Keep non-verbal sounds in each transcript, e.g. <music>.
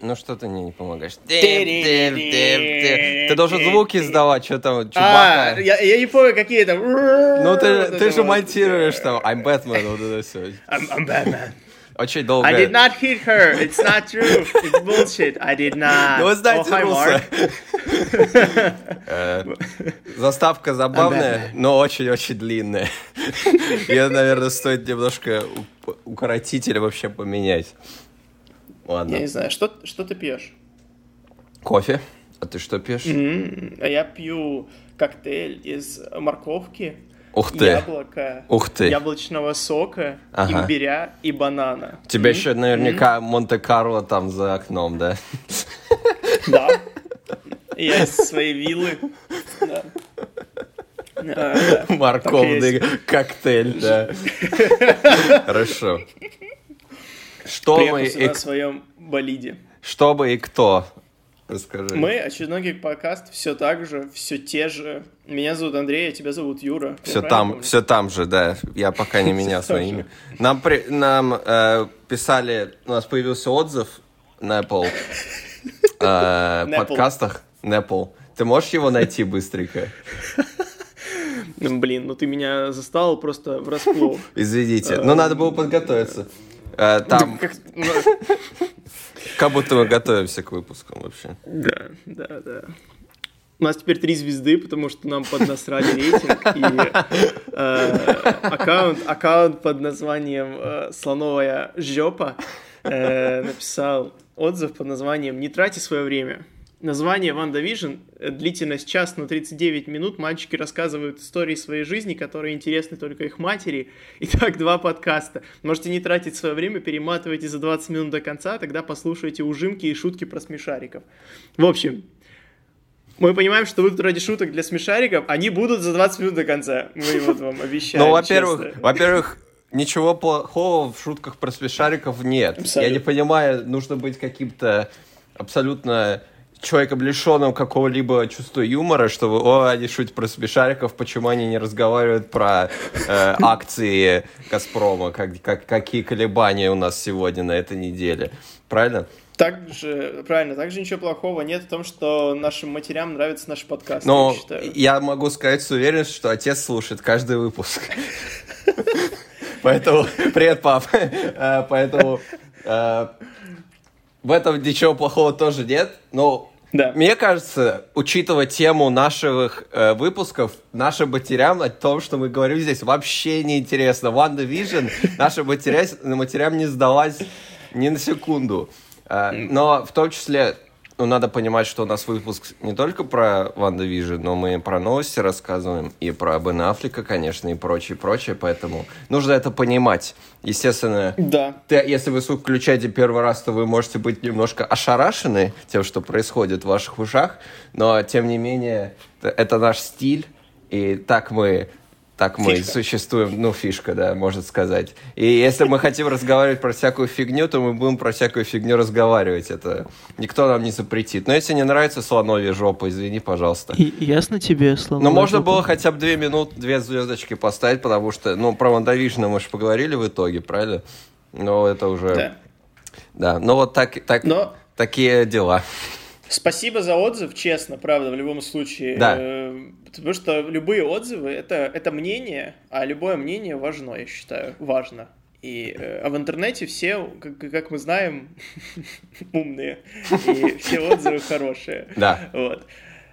Ну что ты мне не помогаешь? Ты должен звуки издавать, что там, А, Чубака. я, я не помню, какие там. Ну ты, ты же монтируешь там, I'm Batman, вот это все. I'm, I'm Batman. Очень долго. I did not hit her. It's not true. It's bullshit. I did not. Ну, вы знаете, oh. Mark. Э, Заставка забавная, но очень-очень длинная. Ее, наверное, стоит немножко укоротить или вообще поменять. Я Ладно. не знаю, что, что ты пьешь? Кофе? А ты что пьешь? А я пью коктейль из морковки, Ух ты. яблока, Ух ты. яблочного сока, Ага. имбиря и банана. У тебя еще наверняка Монте-Карло там за окном, да? Да. <laughs> Я из своей виллы. Да. А. Морковный коктейль, да. Хорошо. <laughs> Что мы, и, на своем болиде. что мы и кто? Расскажи. Мы, очередной подкаст, все так же, все те же. Меня зовут Андрей, а тебя зовут Юра. Все там, помню? все там же, да. Я пока не <laughs> менял там свое имя. Нам, при- нам э, писали, у нас появился отзыв на Apple <laughs> э, подкастах. Apple. Ты можешь его найти быстренько? <laughs> Блин, ну ты меня застал просто врасплох. Извините. Но надо было подготовиться. Э, Там, <laughs> Как- ну, как будто мы готовимся к выпускам вообще. Да, да, да. У нас теперь три звезды, потому что нам поднасрали рейтинг. И э, аккаунт, аккаунт под названием э, «Слоновая жопа» э, написал отзыв под названием «Не трати свое время». Название «WandaVision», э, длительность час на 39 минут, мальчики рассказывают истории своей жизни, которые интересны только их матери. Итак, два подкаста. Можете не тратить свое время, перематывайте за 20 минут до конца, тогда послушайте ужимки и шутки про смешариков. В общем, мы понимаем, что вы тут ради шуток для смешариков, они будут за 20 минут до конца. Мы вот вам <laughs> обещаем. Ну, во-первых, во-первых, ничего плохого в шутках про смешариков нет. Абсолютно. Я не понимаю, нужно быть каким-то абсолютно человеком, лишенным какого-либо чувства юмора, чтобы, о, они шутят про смешариков, почему они не разговаривают про э, <laughs> акции Газпрома, как, как, какие колебания у нас сегодня на этой неделе. Правильно? Также, правильно, также ничего плохого нет в том, что нашим матерям нравится наш подкаст, Но я считаю. я могу сказать с уверенностью, что отец слушает каждый выпуск. <laughs> Поэтому, привет, пап. Э, Поэтому э, в этом ничего плохого тоже нет. Но Да. мне кажется, учитывая тему наших э, выпусков, нашим матерям о том, что мы говорим здесь, вообще не интересно. Ванда Vision <laughs> нашим матерям, матерям не сдалась ни на секунду. Э, Но в том числе, ну, надо понимать, что у нас выпуск не только про Ванда Vision, но мы про новости рассказываем, и про Бен Аффлека, конечно, и прочее, прочее, поэтому нужно это понимать. Естественно, Да. ты- если вы включаете первый раз, то вы можете быть немножко ошарашены тем, что происходит в ваших ушах, но тем не менее это наш стиль, и так мы так мы Фишка. существуем, ну, фишка, да, можно сказать. И если мы хотим разговаривать про всякую фигню, то мы будем про всякую фигню разговаривать. Это никто нам не запретит. Но если не нравится слоновья жопа, извини, пожалуйста. И- ясно тебе, слоновая Но можно жопа? было хотя бы две минуты, две звездочки поставить, потому что, ну, про Вандавишна мы же поговорили в итоге, правильно? Но это уже... Да. Да, ну вот так, так, Но такие дела. Спасибо за отзыв, честно, правда, в любом случае. Да. Э, Потому что любые отзывы это, это мнение, а любое мнение важно, я считаю, важно. И, э, а в интернете все, как, как мы знаем, <laughs> умные, и все отзывы хорошие. Да. Вот.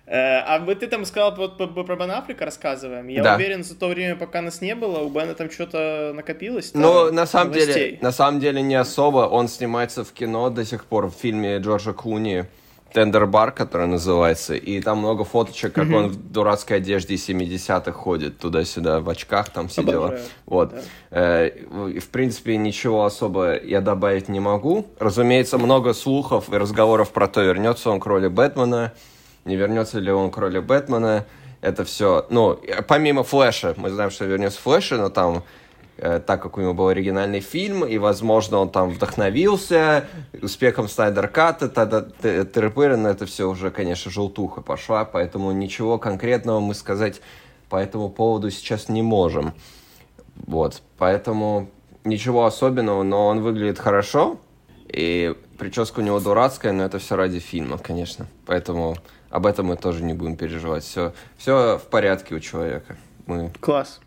Э, А вот ты там сказал вот про Бен Аффлека рассказываем. Я Да. уверен, за то время, пока нас не было, у Бена там что-то накопилось. Но на самом деле, новостей. на самом деле не особо. Он снимается в кино до сих пор в фильме Джорджа Клуни Тендер Бар, который называется, и там много фоточек, как он в дурацкой одежде из 70-х ходит туда-сюда, в очках там все дела. Вот. да. Э, В принципе, ничего особо я добавить не могу. Разумеется, много слухов и разговоров про то, вернется он к роли Бэтмена, не вернется ли он к роли Бэтмена. Это все, ну, помимо Флэша, мы знаем, что вернется Флэша, но там так как у него был оригинальный фильм, и, возможно, он там вдохновился успехом Снайдер Ката, тогда тыры но это все уже, конечно, желтуха пошла, поэтому ничего конкретного мы сказать по этому поводу сейчас не можем. Вот, поэтому ничего особенного, но он выглядит хорошо, и прическа у него дурацкая, но это все ради фильма, конечно. Поэтому об этом мы тоже не будем переживать. Все, все в порядке у человека. Мы Класс.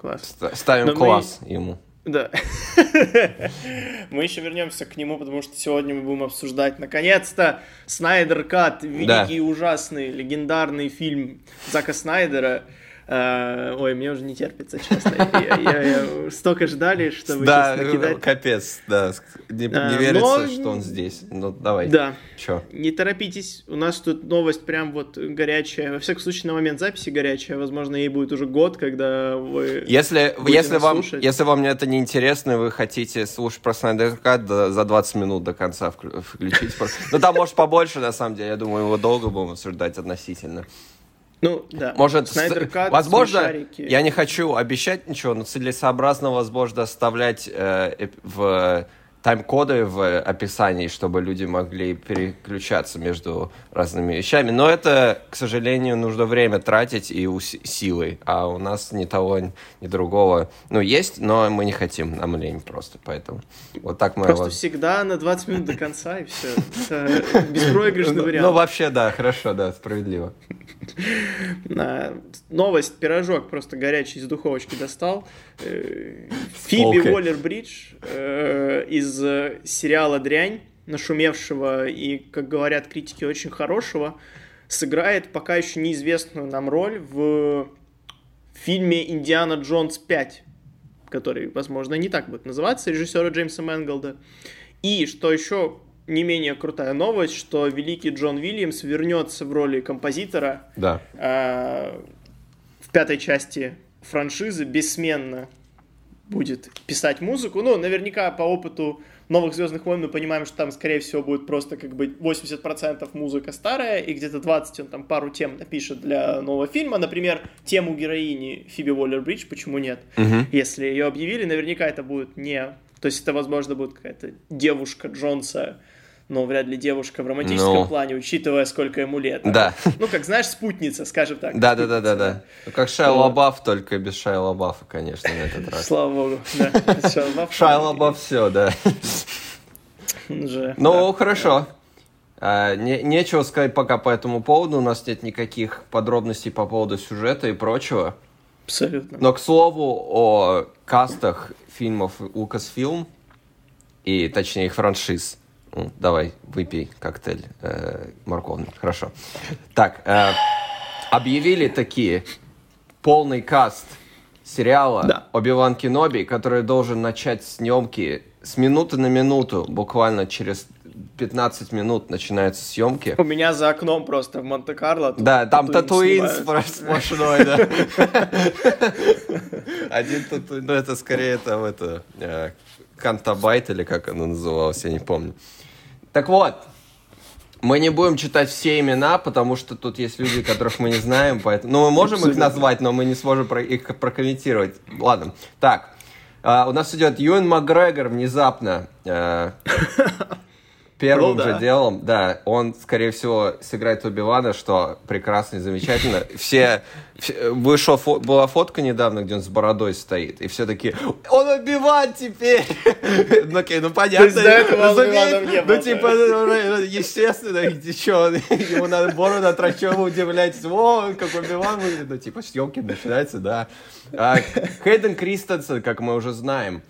Класс. ставим Но мы- класс ему. Да. <laughs> Мы еще вернемся к нему, потому что сегодня мы будем обсуждать, наконец-то, Снайдер Кат, великий, и ужасный, легендарный фильм Зака Снайдера. Э, Ой, мне уже не терпится, честно. Я- я- я- Столько ждали, чтобы да, сейчас накидать. капец, да. Не, не А, верится, но- что он здесь. Ну, давай. Да. Чё? Не торопитесь, у нас тут новость прям вот горячая. Во всяком случае, на момент записи горячая. Возможно, ей будет уже год, когда вы... Если, если, вам, слушать. если вам это не интересно, вы хотите слушать про Снайдер Кат, за 20 минут до конца вклю- включить. Ну, там, может, побольше, на самом деле. Я думаю, его долго будем обсуждать относительно. Ну, да. Может, Снайдер Кат, возможно, смешарики. я не хочу обещать ничего, но целесообразно, возможно, оставлять э, в тайм-коды в описании, чтобы люди могли переключаться между разными вещами. Но это, к сожалению, нужно время тратить и ус- силы, а у нас ни того, ни другого. Ну, есть, но мы не хотим, нам лень просто, поэтому вот так мы... Просто вас- всегда на 20 минут до конца, и все. Это <laughs> беспроигрышный Ну, вариант. ну, вообще, да, хорошо, да, справедливо. <laughs> Новость, пирожок просто горячий из духовочки достал. Э, Фиби. Уоллер-Бридж э, из э, сериала «Дрянь», нашумевшего и, как говорят критики, очень хорошего, сыграет пока еще неизвестную нам роль в фильме «Индиана Джонс 5», который, возможно, не так будет называться, режиссера Джеймса Мэнголда. И, что еще не менее крутая новость, что великий Джон Уильямс вернется в роли композитора Да. а, в пятой части франшизы бессменно будет писать музыку. Ну, наверняка по опыту новых Звездных войн мы понимаем, что там, скорее всего, будет просто как бы 80% музыка старая, и где-то 20 он там пару тем напишет для нового фильма. Например, тему героини Фиби Уоллер-Бридж, почему нет? Мгм. Если ее объявили, наверняка это будет не... То есть это, возможно, будет какая-то девушка Джонса, но вряд ли девушка в романтическом Ну. плане, учитывая, сколько ему лет. Да. Ну, как знаешь, спутница, скажем так. Да, да, да, да, да. Ну, Как Шайа Вот. Лабаф, только без Шайа Лабафа, конечно, на этот раз. Слава богу, да. Шайа Лабаф <laughs> все, да. Он же, Ну, хорошо. А, не- нечего сказать пока по этому поводу. У нас нет никаких подробностей по поводу сюжета и прочего. Абсолютно. Но, к слову, о кастах фильмов Lucasfilm, и точнее их франшиз. Ну, давай, выпей коктейль э, морковный. Хорошо. Так, э, объявили такие полный каст сериала Да. Оби-Ван Кеноби, который должен начать съемки с минуты на минуту, буквально через 15 минут начинаются съемки. У меня за окном просто в Монте-Карло. Да, там Татуин сплошной, да. Один Татуин, ну это скорее там это э, Канто Байт или как оно называлось, я не помню. Так вот, мы не будем читать все имена, потому что тут есть люди, которых мы не знаем, поэтому... Ну, мы можем их назвать, но мы не сможем про- их прокомментировать. Ладно. Так, а, у нас идет Юэн Макгрегор внезапно. э, <laughs> Первым Ну да. же делом, да, он, скорее всего, сыграет Оби-Вана, что прекрасно и замечательно. Все, все- вышла фо- была фотка недавно, где он с бородой стоит, и все такие, он Оби-Ван теперь! Ну, окей, ну понятно. есть не Ну, типа, да? ну, ну, естественно, что, ему надо бороду вы удивляетесь, о, как Оби-Ван выглядит, ну, типа, съемки начинаются, да. А, Хейден Кристенсен, как мы уже знаем,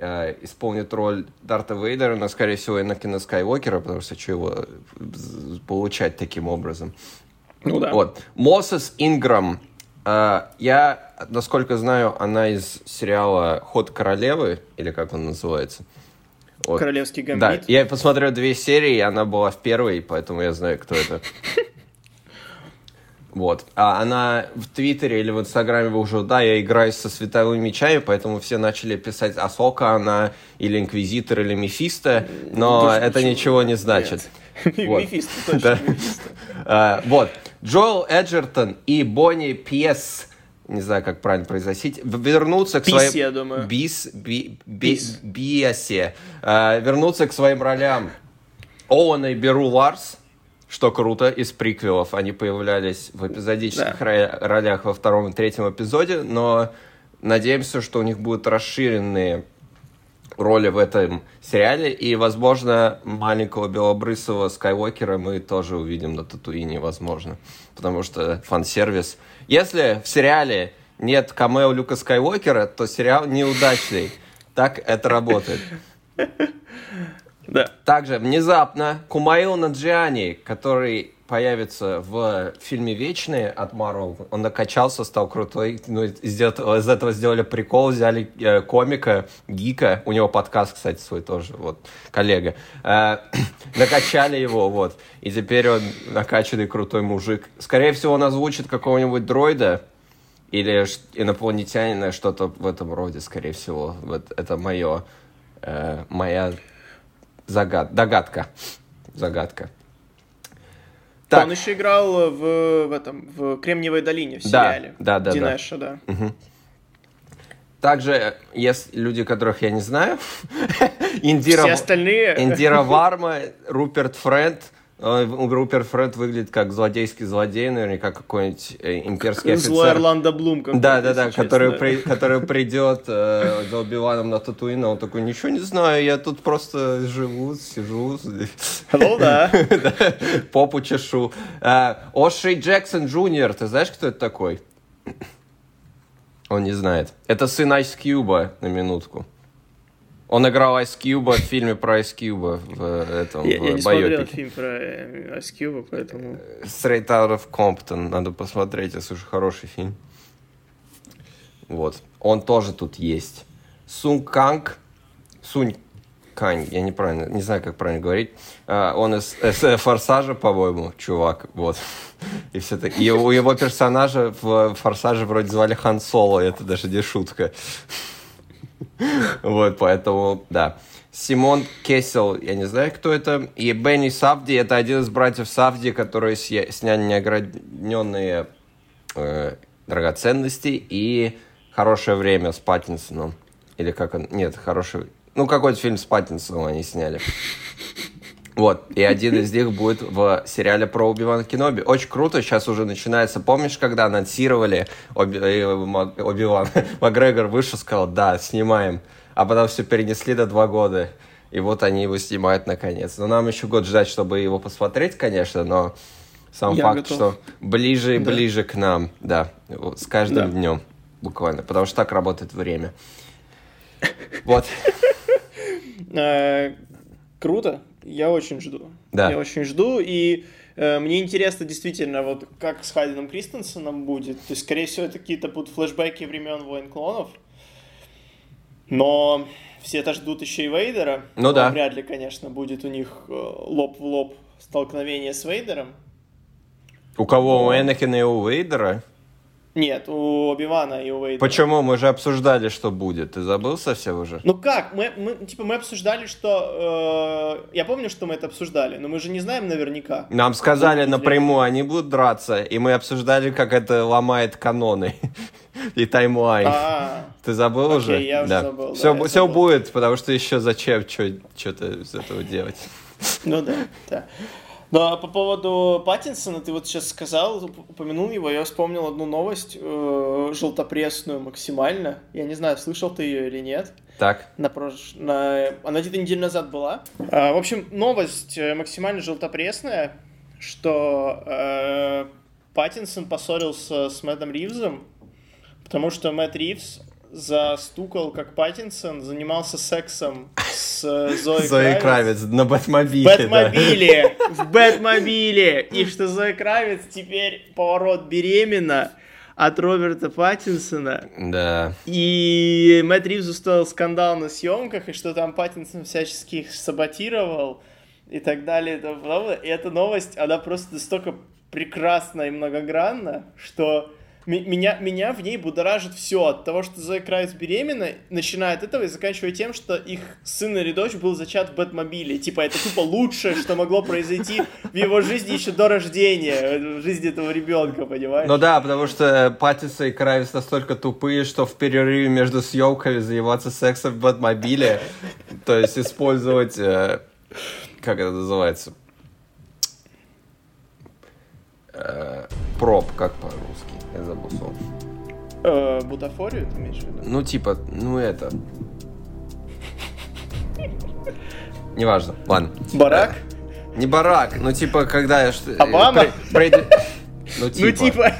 э, исполнит роль Дарта Вейдера, но, скорее всего, Энакина Скайуокера, потому что что его э, получать таким образом. Ну да. Вот. Мосес Инграм. э, я, насколько знаю, она из сериала «Ход королевы», или как он называется. Вот. Королевский Да, гамбит. я посмотрел две серии, и она была в первой, поэтому я знаю, кто это. <laughs> Вот. А она в Твиттере или в Инстаграме вы уже, да, я играю со световыми мечами, поэтому все начали писать Асока она, или Инквизитор, или Мефисто, но Больше это ничего. ничего не значит. <laughs> Мефисто, точно. Мефисто. А, Вот. Джоэл Эджертон и Бонни Пьес, не знаю, как правильно произносить, в- вернутся к Пис, своим... я думаю. Бис, би. Биасе. А, вернутся к своим ролям. Оуэн и Беру Ларс, что круто, из приквелов. Они появлялись в эпизодических Да. ро- ролях во втором и третьем эпизоде, но надеемся, что у них будут расширенные роли в этом сериале, и, возможно, маленького белобрысого Скайуокера мы тоже увидим на Татуине, возможно, потому что фан-сервис. Если в сериале нет камео Люка Скайуокера, то сериал неудачный. Так это работает. <laughs> Да. Также внезапно Кумаил Наджиани, который появится в фильме «Вечные» от Marvel. Он накачался, стал крутой. Ну, из этого, из этого сделали прикол, взяли э, комика, гика. У него подкаст, кстати, свой тоже, вот, коллега. Э, <clears throat> накачали его, вот. И теперь он накачанный крутой мужик. Скорее всего, он озвучит какого-нибудь дроида или инопланетянина, что-то в этом роде, скорее всего. Вот это мое, э, моя загад, догадка. Загадка. Так. Он еще играл в, в этом в Кремниевой долине в сериале. Да, да, Динеша, да. да. Угу. Также есть люди, которых я не знаю. <laughs> Индира, Все остальные. Индира Варма, Руперт Френд, Э, Руперт Фред выглядит как злодейский злодей, наверняка какой-нибудь э, имперский офицер. Злой Орландо Блум. Да, да, да, который, при, который придет э, за Убиваном на Татуин, он такой, ничего не знаю, я тут просто живу, сижу. Ну <laughs> да. Попу чешу. Э, Оши Джексон Джуниор, ты знаешь, кто это такой? Он не знает. Это сын Айс Кьюба, на минутку. Он играл Ice Cube в фильме про Ice Cube в этом я, в я не смотрел фильм про Ice Cube, поэтому... Straight Out of Compton. Надо посмотреть, это уже хороший фильм. Вот. Он тоже тут есть. Сун Канг. Сунь Кань, я неправильно, не знаю, как правильно говорить. Uh, он из, из Форсажа, по-моему, чувак, вот. И все таки и у его персонажа в Форсаже вроде звали Хан Соло, это даже не шутка. Вот, поэтому, да. Симон Кессел, я не знаю, кто это. И Бенни Савди, это один из братьев Савди, которые сняли неограненные э, драгоценности и «Хорошее время» с Паттинсоном. Или как он... Нет, «Хороший...» Ну, какой-то фильм с Паттинсоном они сняли. Вот, и один из них будет в сериале про Оби-Ван Кеноби. Очень круто, сейчас уже начинается. Помнишь, когда анонсировали Оби, э, Оби-Ван? <laughs> Макгрегор вышел, сказал, да, снимаем. А потом все перенесли до два года. И вот они его снимают наконец. Но нам еще год ждать, чтобы его посмотреть, конечно, но сам Я факт, готов. что ближе и да. ближе к нам, да, с каждым да. днем буквально, потому что так работает время. Вот. <laughs> Э, круто, я очень жду. Да. Я очень жду, и э, мне интересно действительно, вот как с Хайденом Кристенсеном будет. То есть, скорее всего, это какие-то будут флешбеки времен Войн Клонов. Но все это ждут еще и Вейдера. Ну да. Вряд ли, конечно, будет у них э, лоб в лоб столкновение с Вейдером. У кого? Но... У Энакина и у Вейдера? Нет, у Оби-Вана и у Вейдера. Почему? Мы же обсуждали, что будет. Ты забыл совсем уже? Ну как? Мы, мы типа, мы обсуждали, что... Э, я помню, что мы это обсуждали, но мы же не знаем наверняка. Нам сказали напрямую, они будут драться, и мы обсуждали, как это ломает каноны <laughs> и таймлайн. А, Ты забыл окей, уже? я уже да. забыл. Все, да, все забыл. будет, потому что еще зачем что-то из этого делать? Ну да, да. Ну, а по поводу Паттинсона, ты вот сейчас сказал, упомянул его, я вспомнил одну новость, э, желтопресную максимально. Я не знаю, слышал ты ее или нет. Так. На прош... на... Она где-то неделю назад была. А, в общем, новость э, максимально желтопресная, что э, Паттинсон поссорился с Мэттом Ривзом, потому что Мэтт Ривз застукал, как Паттинсон занимался сексом с э, Зоей, Зоей Кравец. Кравец на Бэтмобиле. Бэтмобиле, да. в Бэтмобиле. И что Зоя Кравец теперь поворот беременна от Роберта Паттинсона. Да. И Мэтт Ривз устроил скандал на съемках, и что там Паттинсон всячески их саботировал и так далее. И, тому подобное. и эта новость, она просто настолько прекрасна и многогранна, что меня, меня в ней будоражит все. От того, что Зоя Кравец беременна, начиная от этого и заканчивая тем, что их сын или дочь был зачат в Бэтмобиле. Типа, это тупо лучшее, что могло произойти в его жизни еще до рождения, в жизни этого ребенка, понимаешь? Ну да, потому что Паттиса и Крайс настолько тупые, что в перерыве между съемками заниматься сексом в Бэтмобиле, <laughs> то есть использовать... Э, как это называется? Э, проб, как по-русски? Я забыл слово. Э, бутафорию ты имеешь в виду? Ну, типа, ну это... Неважно, ладно. Барак? Не барак, ну типа, когда я... что- Обама? Ну, Ну, типа, типа...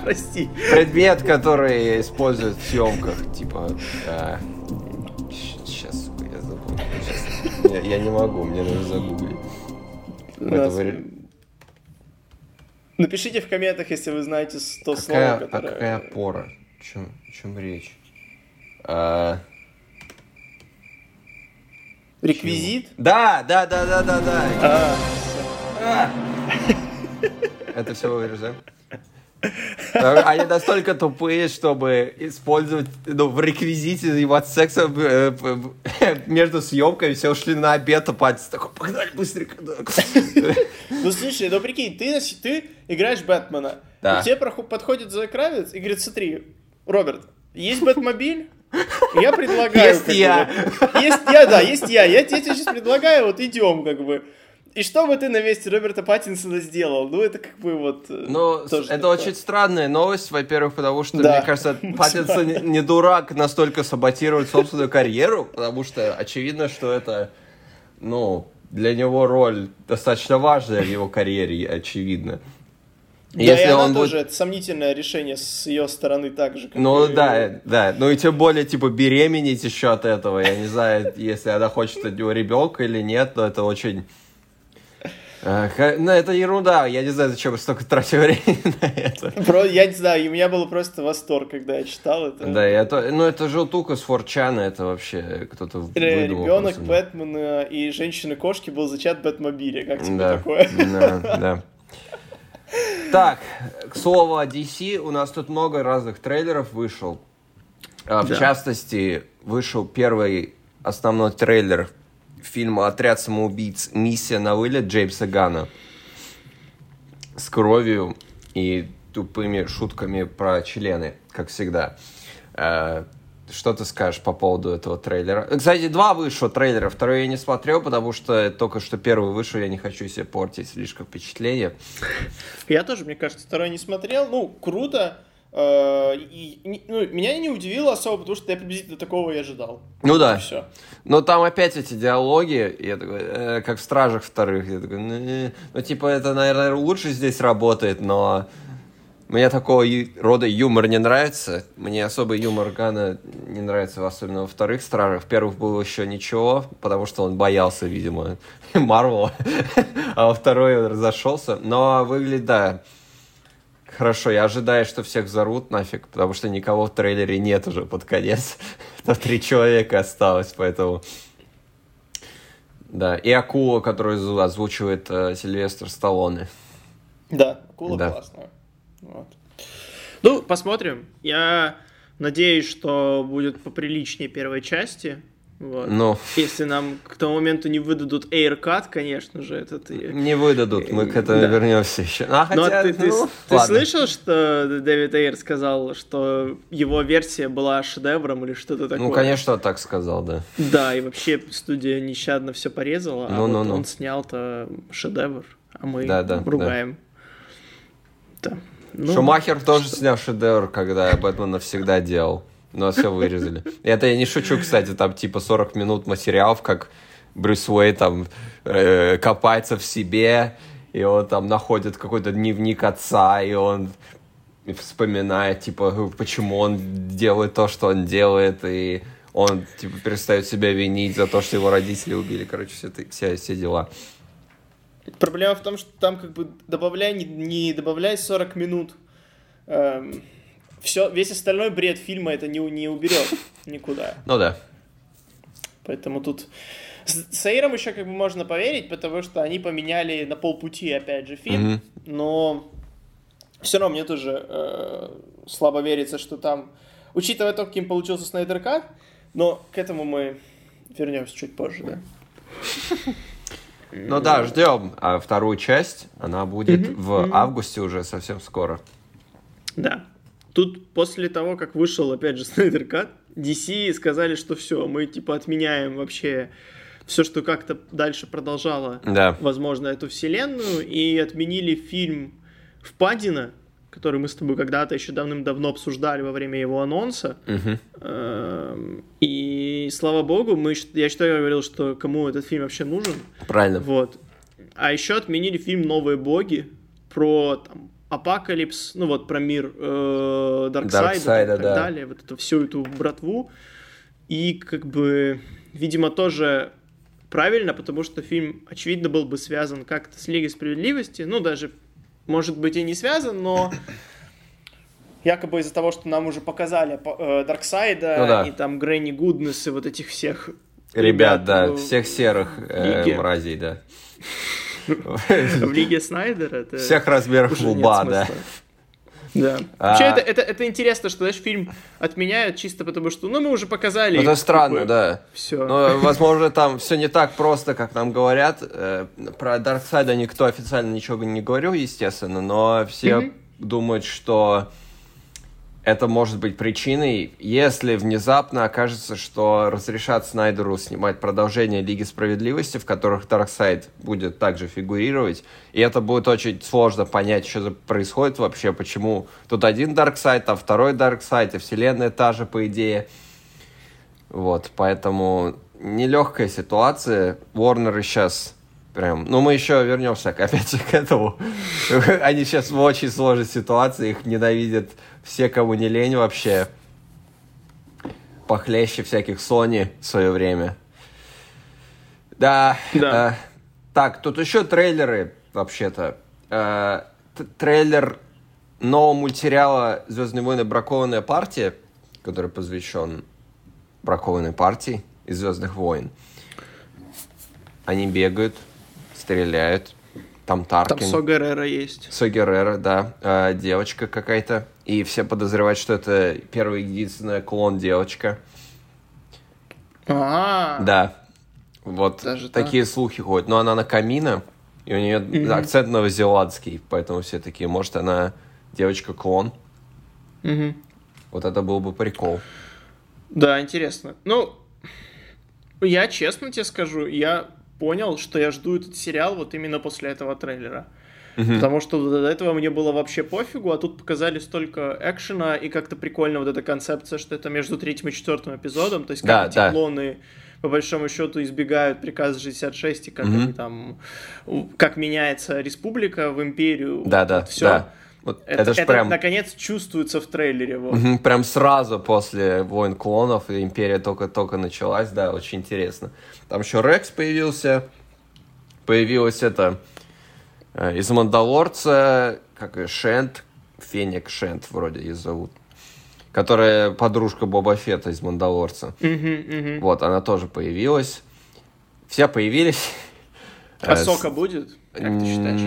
<laughs> Прости. предмет, который используют в съемках, типа... Сейчас, я забыл. Щас. Я, я не могу, мне нужно загуглить. Нас- Напишите в комментах, если вы знаете 100 слов, Какая, а которые... какая опора? О чем, о чем речь? А, Реквизит? Да, да, да, да, да, да. А, А! <laughs> Это все вырежем. Они настолько тупые, чтобы использовать ну, в реквизите заниматься сексом э, э, между съемками, все ушли на обед, а такой, погнали быстренько. Ну, слушай, ну прикинь, ты, ты играешь Бэтмена, Да. и тебе подходит Зоя Кравец и говорит, смотри, Роберт, есть Бэтмобиль? Я предлагаю... Есть бы, я. вот, Есть я, да, есть я. Я тебе сейчас предлагаю, вот идем, как бы. И что бы ты на месте Роберта Паттинсона сделал? Ну, это как бы вот... э, Ну, тоже это очень странная новость, во-первых, потому что, Да. мне кажется, <laughs> Паттинсон не, не дурак настолько саботировать собственную карьеру, потому что очевидно, что это, ну, для него роль достаточно важная в его карьере, очевидно. Да, и она будет- тоже, это сомнительное решение с ее стороны так же, как Ну и- да, да. Ну и тем более, типа, беременеть еще от этого. Я не знаю, <laughs> если она хочет от него ребенка или нет, но это очень... э, ха- Ну, это ерунда. Я не знаю, зачем я столько тратил времени <laughs> на это. Про, я не знаю, у меня был просто восторг, когда я читал это. Да, и это, ну это желтуха с Форчана, это вообще кто-то выдумал. Ребенок просто. Бэтмена и женщины-кошки был зачат в Бэтмобиле. Как тебе Да, такое? <laughs> да, да. Так, к слову о DC, у нас тут много разных трейлеров вышел. В Да. частности, вышел первый основной трейлер фильма «Отряд самоубийц. Миссия на вылет» Джеймса Гана. С кровью и тупыми шутками про члены, как всегда. Э, Что ты скажешь по поводу этого трейлера? Кстати, два вышло трейлера. Второй я не смотрел, потому что только что первый вышел, я не хочу себе портить слишком впечатление. Я тоже, мне кажется, второй не смотрел. Ну, круто. Э, и- и- ну, меня не удивило особо, потому что я приблизительно такого и ожидал. Ну да. Все. Но там опять эти диалоги, и я такой, э, как в «Стражах вторых». Я такой, «Ну, ну, типа, это, наверное, лучше здесь работает, но мне такого рода юмор не нравится. Мне особо юмор Гана не нравится, особенно во вторых «Стражах». В первых был еще ничего, потому что он боялся, видимо, <laughs> Марвела, а во второй он разошелся. Но выглядит, да, Хорошо, я ожидаю, что всех взорвут нафиг, потому что никого в трейлере нет уже под конец. <laughs> Там три человека осталось, поэтому... Да, и акула, которую озвучивает э, Сильвестр Сталлоне. Да, акула Да. классная. Вот. Ну, посмотрим. Я надеюсь, что будет поприличнее первой части. Вот. Ну, Если нам к тому моменту не выдадут AirCut, конечно же, этот... не выдадут, мы к этому Да. вернемся еще. А, Ну, хотя, ты, ты- ну, ты ладно. слышал, что Дэвид Эйр сказал, что его версия была шедевром или что-то такое? Ну, конечно, он так сказал, да. Да, и вообще студия нещадно все порезала, а Ну, ну, вот ну. он снял-то шедевр, а мы Да, да, ругаем. Да. Ну, Шумахер тоже снял шедевр, когда Бэтмен навсегда делал. Но все вырезали. Это я не шучу, кстати, там типа 40 минут материалов, как Брюс Уэй там э, копается в себе, и он там находит какой-то дневник отца, и он вспоминает, типа, почему он делает то, что он делает, и он, типа, перестает себя винить за то, что его родители убили. Короче, все, все, все дела. Проблема в том, что там как бы добавляй, не, не добавляй 40 минут. Все, весь остальной бред фильма это не, не уберет <laughs> никуда. Ну да. Поэтому тут с, с Эйром еще как бы можно поверить, потому что они поменяли на полпути опять же фильм, Мгм. но все равно мне тоже э, слабо верится, что там, учитывая то, каким получился Снайдер Кат, но к этому мы вернемся чуть позже, да. Ну да, ждем а вторую часть. Она будет в августе уже совсем скоро. Да. Тут после того, как вышел, опять же, <laughs> Снайдер Кат, DC сказали, что все, мы типа отменяем вообще все, что как-то дальше продолжало, Да. возможно, эту вселенную, и отменили фильм Впадина, который мы с тобой когда-то еще давным-давно обсуждали во время его анонса. Эм, и слава богу, мы, я считаю, я говорил, что кому этот фильм вообще нужен. Правильно. Вот. А еще отменили фильм «Новые боги» про там, Апоколипс, ну вот про мир э, Дарксайда и так да. далее, вот эту всю эту братву. И как бы, видимо, тоже правильно, потому что фильм, очевидно, был бы связан как-то с Лигой Справедливости, ну даже, может быть, и не связан, но якобы из-за того, что нам уже показали э, Дарксайда ну, да. и там Грэнни Гуднес и вот этих всех ребят, ребят да, в... всех серых э, мразей, да. <laughs> В Лиге Снайдера. Всех размеров лба, да. Да. А... Вообще, это, это, это интересно, что, знаешь, фильм отменяют чисто потому, что, ну, мы уже показали. Это странно, да. Все. Но, возможно, там все не так просто, как нам говорят. Э, про Дарксайда никто официально ничего не говорил, естественно, но все mm-hmm. думают, что это может быть причиной, если внезапно окажется, что разрешат Снайдеру снимать продолжение Лиги Справедливости, в которых Дарксайд будет также фигурировать, и это будет очень сложно понять, что происходит вообще, почему тут один Дарксайд, а второй Дарксайд, и вселенная та же, по идее. Вот, поэтому нелегкая ситуация. Warner сейчас Прям. Ну, мы еще вернемся опять же к этому. Они сейчас в очень сложной ситуации, их ненавидят все, кому не лень вообще. Похлеще всяких Sony в свое время. Да. да. Э, так, тут еще трейлеры, вообще-то. Э, трейлер нового мультсериала «Звездные войны. Бракованная партия», который посвящен бракованной партии из «Звездных войн». Они бегают, стреляют. Там Таркин. Там Согерера есть. Согерера, да. Э, девочка какая-то. И все подозревают, что это первая единственная клон девочка. А, Да. Вот Даже такие так? слухи ходят. Но она на камина, и у нее mm-hmm. акцент новозеландский, поэтому все такие, может, она девочка-клон. Mm-hmm. Вот это был бы прикол. Да, интересно. Ну, я честно тебе скажу, я понял, что я жду этот сериал вот именно после этого трейлера. Угу. Потому что до этого мне было вообще пофигу, а тут показали столько экшена и как-то прикольно вот эта концепция, что это между третьим и четвертым эпизодом, то есть как да, эти да. клоны по большому счету избегают приказа 66 и как угу. они там, как меняется республика в империю. Да, вот, да, все. да. Вот это, это, это прям... наконец чувствуется в трейлере. Вот. Угу, прям сразу после войн клонов и империя только-только началась, да, очень интересно. Там еще Рекс появился, появилась это э, из Мандалорца, как и Шент, Феник Шент вроде ее зовут, которая подружка Боба Фета из Мандалорца. Угу, угу. Вот, она тоже появилась. Все появились. А сока будет? Как ты считаешь?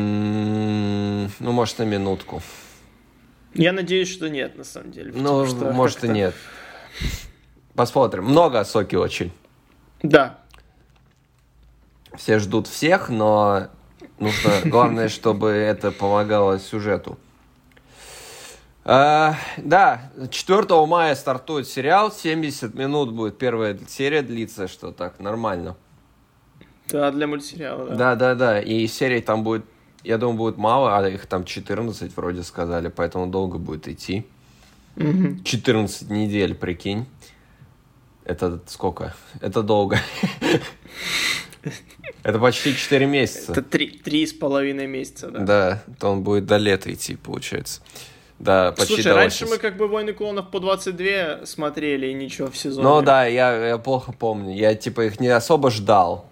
Ну, может, на минутку. Я надеюсь, что нет, на самом деле. Ну, может и нет. Посмотрим. Много соки очень. Да, все ждут всех, но нужно, <laughs> главное, чтобы это помогало сюжету. А, да, 4 мая стартует сериал, 70 минут будет первая серия длиться, что так, нормально. Да, для мультсериала, да. Да, да, да, и серий там будет, я думаю, будет мало, а их там 14 вроде сказали, поэтому долго будет идти. Угу. 14 недель, прикинь. Это сколько? Это долго. Это почти 4 месяца. Это три, три с половиной месяца, да. Да, то он будет до лета идти, получается. Да, почти Слушай, раньше мы как бы «Войны клонов» по 22 смотрели, и ничего в сезоне. Ну да, я, я плохо помню. Я типа их не особо ждал.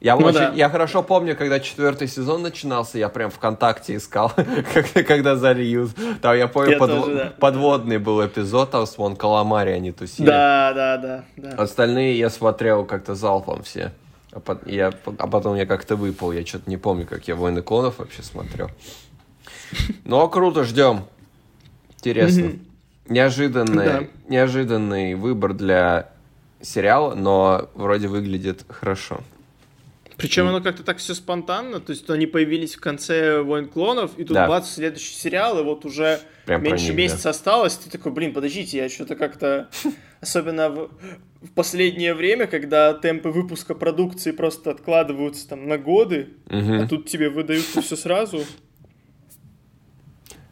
Я, ну, очень, да. я хорошо помню, когда четвертый сезон начинался, я прям ВКонтакте искал, <laughs> когда зальют. Там я помню, я под, тоже, да. подводный был эпизод, там с Вон Каламари они тусили. Да, да, да, да. Остальные я смотрел как-то залпом все. А, по, я, а потом я как-то выпал, я что-то не помню, как я «Войны клонов» вообще смотрел. Но круто, ждем. Интересно. Неожиданный, да. неожиданный выбор для сериала, но вроде выглядит хорошо. Причем и... оно как-то так все спонтанно, то есть они появились в конце «Войн клонов», и тут да. бац, следующий сериал, и вот уже Прям меньше них, месяца да. осталось, ты такой, блин, подождите, я что-то как-то, <laughs> особенно в, в последнее время, когда темпы выпуска продукции просто откладываются там на годы, угу. а тут тебе выдают все сразу.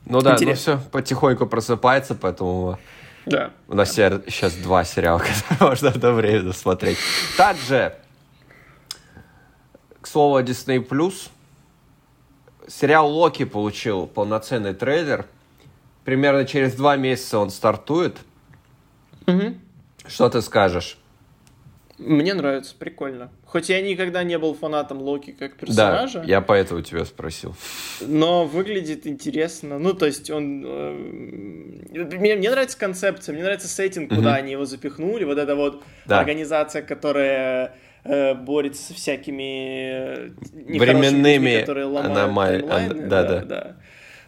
Ну да, ну все, потихоньку просыпается, поэтому Да. у нас сейчас два сериала, <laughs> которые можно одновременно смотреть. Также, к слову, Disney+, сериал Локи получил полноценный трейлер. Примерно через два месяца он стартует. Мгм. Что ты скажешь? Мне нравится, прикольно. Хоть я никогда не был фанатом Локи как Да, персонажа, я поэтому тебя спросил. но выглядит интересно. Ну, то есть он... э, Мне, мне нравится концепция, мне нравится сеттинг, куда Мгм. они его запихнули. Вот эта вот Да. организация, которая борется со всякими э, Временными людьми, которые ломают аномали- таймлайны. ан- да, да.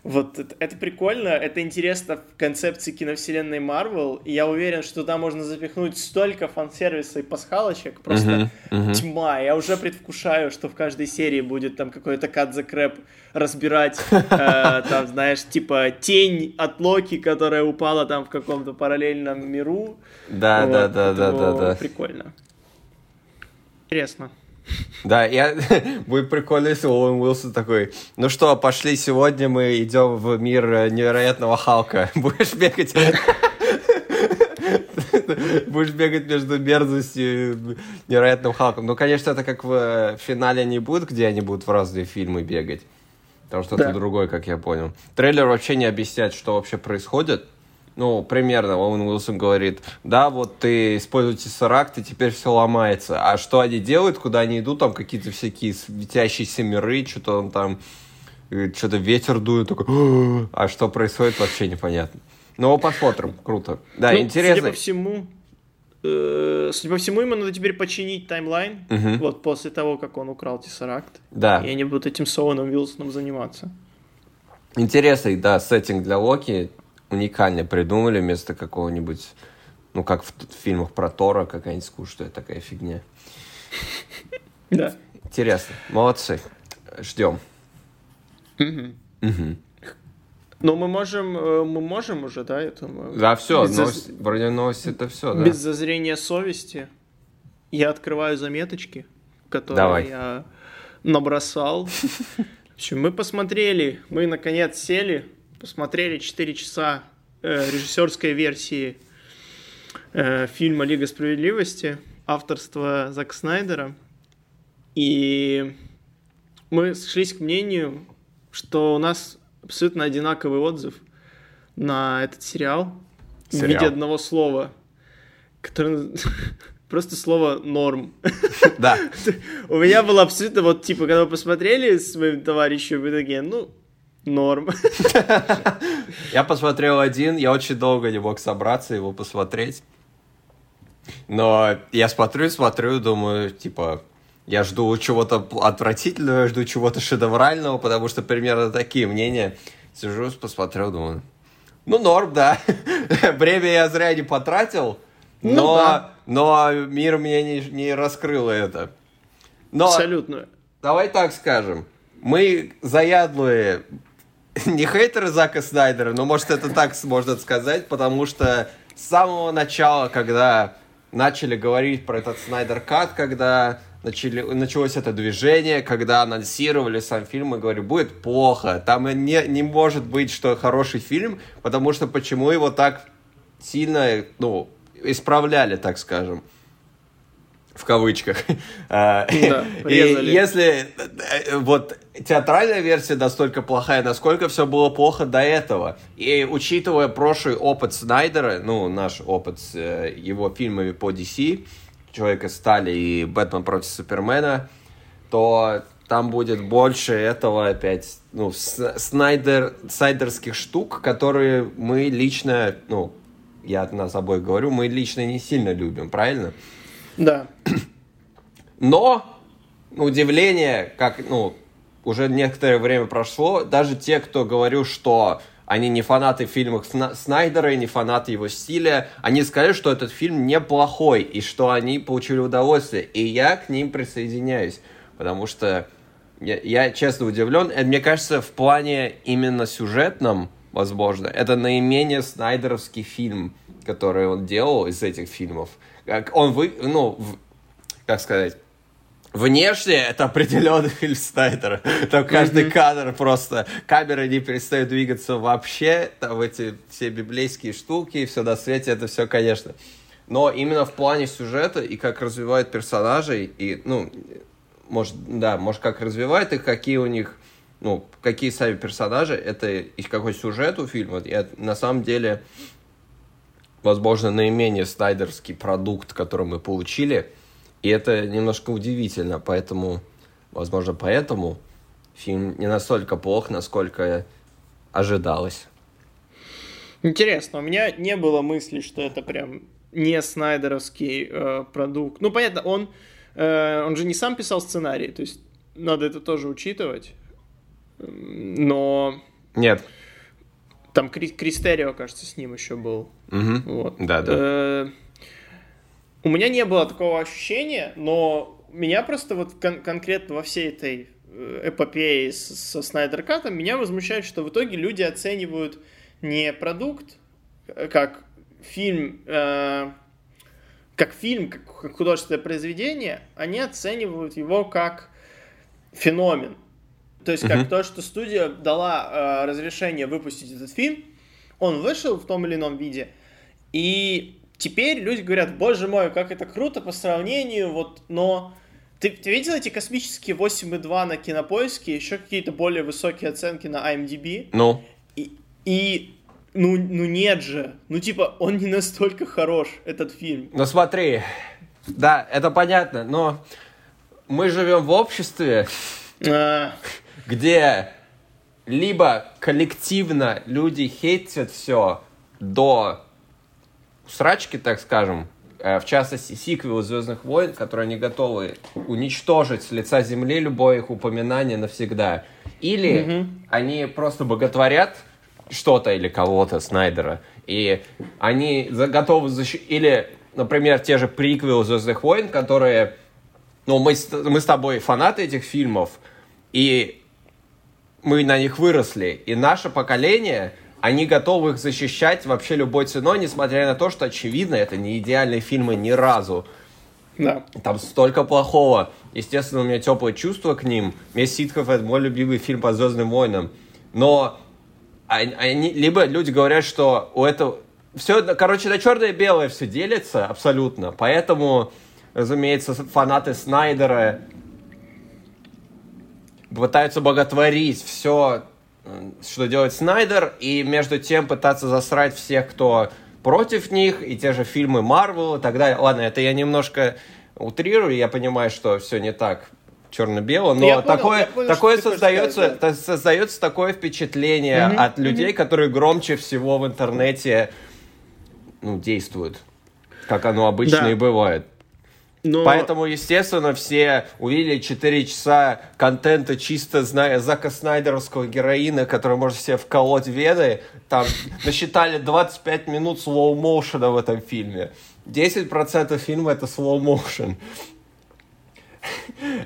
Вот это, это прикольно, это интересно в концепции киновселенной Марвел, и я уверен, что туда можно запихнуть столько фан-сервиса и пасхалочек, просто Мгм, мгм. тьма. Я уже предвкушаю, что в каждой серии будет там какой-то кат за крэп разбирать, <laughs> э, там, знаешь, типа тень от Локи, которая упала там в каком-то параллельном миру. Да, Вот, да, да, да, да, да. Прикольно. Интересно. Да, я... <laughs> будет прикольно, если Оуэн Уилсон такой, ну что, пошли, сегодня мы идем в мир э, невероятного Халка. <laughs> Будешь бегать... <laughs> Будешь бегать между мерзостью и невероятным Халком. Ну, конечно, это как в э, финале не будет, где они будут в разные фильмы бегать. Потому что Да. это другой, как я понял. Трейлер вообще не объясняет, что вообще происходит. Ну, примерно, Оуэн Уилсон говорит, да, вот ты используешь тессеракт, и теперь все ломается. А что они делают, куда они идут, там какие-то всякие светящиеся миры, что-то он там, э, что-то ветер дует, такой, а что происходит, вообще непонятно. Ну, посмотрим, круто. Да, Ну, интересно. Судя по всему, э, судя по всему, ему надо теперь починить таймлайн, Мгм. вот после того, как он украл Тессеракт. Да, И они будут этим с Оуэном Вилсоном заниматься. интересный, да, сеттинг для Локи уникальный придумали вместо какого-нибудь, ну, как в, в фильмах про Тора, какая-нибудь скучная такая фигня. Да. Интересно, молодцы, ждем. Мгм. Но мы можем, э, мы можем уже, да, я думаю. Да, все, Без заз- вроде новости это все, да. Без зазрения совести я открываю заметочки, которые Давай. я набросал. <laughs> В общем, мы посмотрели, мы наконец сели, посмотрели 4 часа э, режиссерской версии э, фильма «Лига справедливости» авторства Зака Снайдера. И мы сошлись к мнению, что у нас абсолютно одинаковый отзыв на этот сериал, в Сериал. виде одного слова, которое <laughs> просто слово норм. Да, <laughs> У меня было абсолютно вот типа, когда мы посмотрели с моим товарищем, мы такие, ну, норм. <laughs> я посмотрел один, я очень долго не мог собраться его посмотреть. Но я смотрю, смотрю, думаю, типа, я жду чего-то отвратительного, я жду чего-то шедеврального, потому что примерно такие мнения. Сижу, посмотрел, думаю, ну, норм, да. <laughs> Время я зря не потратил, Ну но, да. но мир мне не, не раскрыл это. Но Абсолютно. давай так скажем, мы заядлые не хейтеры Зака Снайдера, но может это так можно сказать, потому что с самого начала, когда начали говорить про этот Снайдер Кат, когда начали, началось это движение, когда анонсировали сам фильм, мы говорим, будет плохо, там не, не может быть, что хороший фильм, потому что почему его так сильно, ну, исправляли, так скажем в кавычках. <laughs> А, Да, И если э, вот театральная версия настолько плохая, насколько все было плохо до этого. И учитывая прошлый опыт Снайдера, ну, наш опыт с э, его фильмами по DC, Человек из стали и Бэтмен против Супермена, то там будет больше этого опять, ну, снайдер, снайдерских штук, которые мы лично, ну, я от нас обоих говорю, мы лично не сильно любим, правильно? Да. Но, на удивление, как, ну, уже некоторое время прошло, даже те, кто говорил, что они не фанаты фильмов Сна- Снайдера и не фанаты его стиля, они сказали, что этот фильм неплохой, и что они получили удовольствие. И я к ним присоединяюсь, потому что я, я честно удивлен. И мне кажется, в плане именно сюжетном, возможно, это наименее снайдеровский фильм, который он делал из этих фильмов. Как Он вы, ну, в- как сказать, Внешне это определенный фильм Снайдера. Там каждый mm-hmm. кадр просто... Камера не перестает двигаться вообще. Там эти все библейские штуки и все на свете. Это все, конечно. Но именно в плане сюжета и как развивает персонажей, и, ну, может, да, может, как развивает их, какие у них, ну, какие сами персонажи, это и какой сюжет у фильма, и на самом деле, возможно, наименее снайдерский продукт, который мы получили, и это немножко удивительно, поэтому, возможно, поэтому фильм не настолько плох, насколько ожидалось. Интересно, у меня не было мысли, что это прям не снайдеровский э, продукт. Ну, понятно, он, э, он же не сам писал сценарий, то есть надо это тоже учитывать. Но... Нет. Там Кри Кристерио, кажется, с ним еще был. Угу. Вот. Да, да. Э, у меня не было такого ощущения, но меня просто вот кон конкретно во всей этой э, эпопее со Снайдер Катом меня возмущает, что в итоге люди оценивают не продукт э, как фильм, э, как фильм, как художественное произведение, они оценивают его как феномен. То есть как то, что студия дала э, разрешение выпустить этот фильм, он вышел в том или ином виде, и теперь люди говорят, боже мой, как это круто по сравнению, вот, но ты, ты видел эти космические 8,2 на кинопоиске, еще какие-то более высокие оценки на IMDb? Ну. И, и ну, ну нет же. Ну, типа, он не настолько хорош, этот фильм. Ну, смотри. Да, это понятно, но мы живем в обществе, а... где либо коллективно люди хейтят все до срачки, так скажем, э, в частности, сиквелы «Звездных войн», которые они готовы уничтожить с лица Земли любое их упоминание навсегда. Или mm они просто боготворят что-то или кого-то, Снайдера, и они готовы защитить... Или, например, те же приквелы «Звездных войн», которые... Ну, мы, мы с тобой фанаты этих фильмов, и мы на них выросли, и наше поколение, они готовы их защищать вообще любой ценой, несмотря на то, что, очевидно, это не идеальные фильмы ни разу. Да. Там столько плохого. Естественно, у меня теплые чувства к ним. «Месть ситхов» — это мой любимый фильм по «Звездным войнам». Но они, либо люди говорят, что у этого... Все, короче, на черное и белое все делится абсолютно. Поэтому, разумеется, фанаты Снайдера пытаются боготворить все, что делает Снайдер, и между тем пытаться засрать всех, кто против них, и те же фильмы Марвел и так далее. Ладно, это я немножко утрирую, я понимаю, что все не так черно-бело, но я такое, понял, понял, такое создается, сказать, да. создается такое впечатление mm-hmm. от людей, mm-hmm. которые громче всего в интернете ну, действуют, как оно обычно да. и бывает. Но... Поэтому, естественно, все увидели 4 часа контента чисто зная Зака Снайдеровского героина, который может себе вколоть вены. Там насчитали 25 минут слоу-моушена в этом фильме. 10% фильма это слоу-моушен.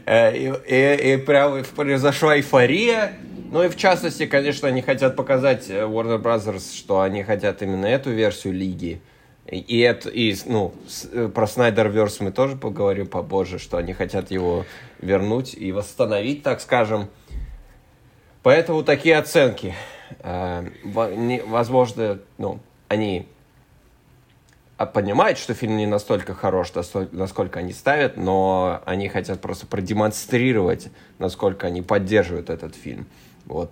Э, и, и, и прям произошла эйфория. Ну и в частности, конечно, они хотят показать э, Warner Brothers, что они хотят именно эту версию лиги. И, это, и ну, с, э, про Снайдерверс мы тоже поговорим побольше, что они хотят его вернуть и восстановить, так скажем. Поэтому такие оценки. Возможно, ну, они а понимают, что фильм не настолько хорош, насколько они ставят, но они хотят просто продемонстрировать, насколько они поддерживают этот фильм. Вот.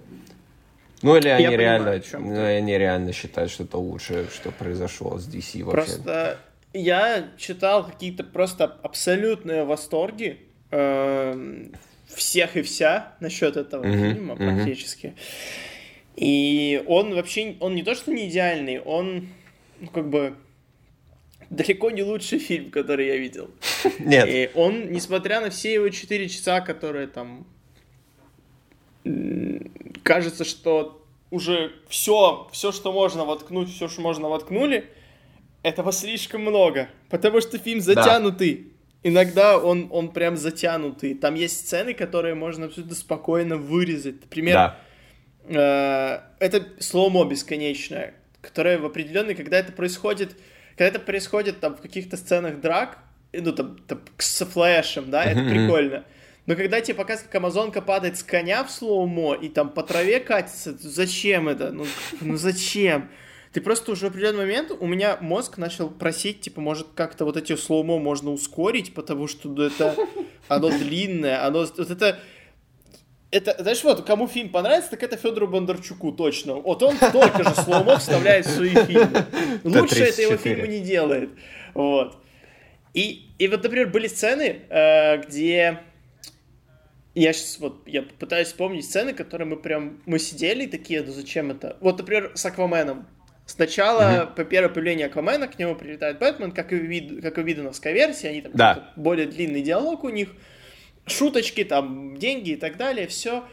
Ну или они Я реально, понимаю, ну, они реально считают, что это лучшее, что произошло с DC вообще. Просто я читал какие-то просто абсолютные восторги э, всех и вся насчет этого mm-hmm. фильма практически. Mm-hmm. И он вообще, он не то что не идеальный, он ну, как бы далеко не лучший фильм, который я видел. <laughs> Нет. И он, несмотря на все его 4 часа, которые там... Кажется, что уже все, все, что можно воткнуть, все, что можно воткнули, этого слишком много. Потому что фильм затянутый. Да. Иногда он, он прям затянутый. Там есть сцены, которые можно абсолютно спокойно вырезать. Например, да. э, это slow-mo бесконечное, которое в определенный, когда это происходит когда это происходит там в каких-то сценах драк, ну, там, там с Флэшем, да, это прикольно. Но когда тебе показывают, как Амазонка падает с коня в slow-mo и там по траве катится, зачем это? Ну, ну зачем? Ты просто уже в определенный момент у меня мозг начал просить, типа, может, как-то вот эти slow-mo можно ускорить, потому что ну, это оно длинное, оно вот это это, знаешь, вот, кому фильм понравится, так это Федору Бондарчуку точно. Вот он только же слоумо вставляет в свои фильмы. Лучше это его фильмы не делает. Вот. И, и вот, например, были сцены, э, где я сейчас вот, я пытаюсь вспомнить сцены, которые мы прям, мы сидели такие, ну зачем это? Вот, например, с Акваменом. Сначала, mm-hmm. по первое появление Аквамена, к нему прилетает Бэтмен, как и, вид, как и видановская версия, они там да. более длинный диалог у них, шуточки, там, деньги и так далее, все.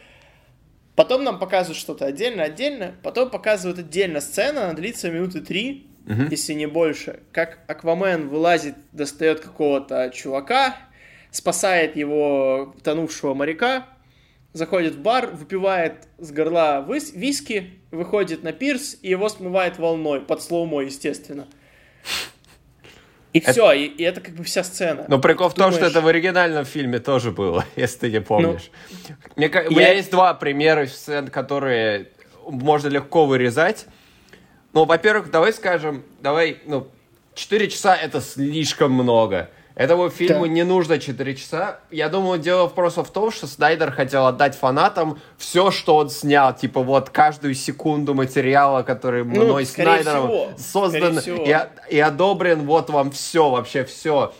Потом нам показывают что-то отдельно-отдельно, потом показывают отдельно сцена, она длится минуты три, uh-huh. если не больше, как Аквамен вылазит, достает какого-то чувака, спасает его тонувшего моряка, заходит в бар, выпивает с горла виски, выходит на пирс, и его смывает волной, под слоумо, естественно. И это... все, и, и это как бы вся сцена. Но прикол в том, что это в оригинальном фильме тоже было, <laughs> если ты не помнишь. Ну, Мне, я... У меня есть два примера сцен, которые можно легко вырезать. Ну, во-первых, давай скажем, давай, ну, 4 часа это слишком много. Этому фильму да. не нужно 4 часа. Я думаю, дело просто в том, что Снайдер хотел отдать фанатам все, что он снял. Типа вот каждую секунду материала, который ну, мной Снайдером всего, создан и, и одобрен. Вот вам все, вообще все.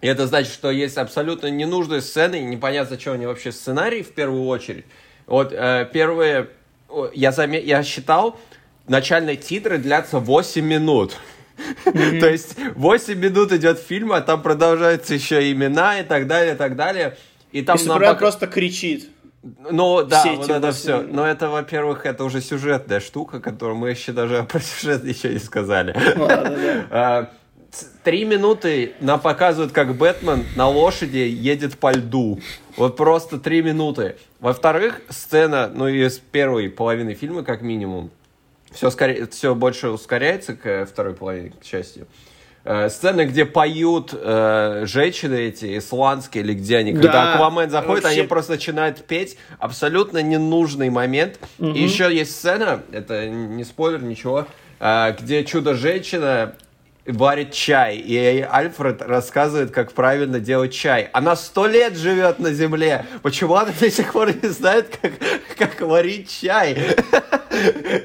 И это значит, что есть абсолютно ненужные сцены, и непонятно, зачем они вообще сценарий в первую очередь. Вот э, первые, я, заме... я считал, начальные титры длятся 8 минут. То есть 8 минут идет фильм, а там продолжаются еще имена и так далее, и так далее. И там и Супермен просто кричит. Ну, да, все вот это все. Но это, во-первых, это уже сюжетная штука, которую мы еще даже <laughs> про сюжет еще не сказали. <laughs> А, три минуты нам показывают, как Бэтмен на лошади едет по льду. Вот просто три минуты. Во-вторых, сцена, ну, из первой половины фильма, как минимум, все, скорее, все больше ускоряется к второй половине, к счастью. Э, сцены, где поют э, женщины эти, исландские, или где они, когда да, Аквамен заходит, вообще... они просто начинают петь. Абсолютно ненужный момент. Угу. И еще есть сцена, это не спойлер, ничего, э, где чудо-женщина варит чай, и Альфред рассказывает, как правильно делать чай. Она сто лет живет на Земле. Почему она до сих пор не знает, как, как варить чай?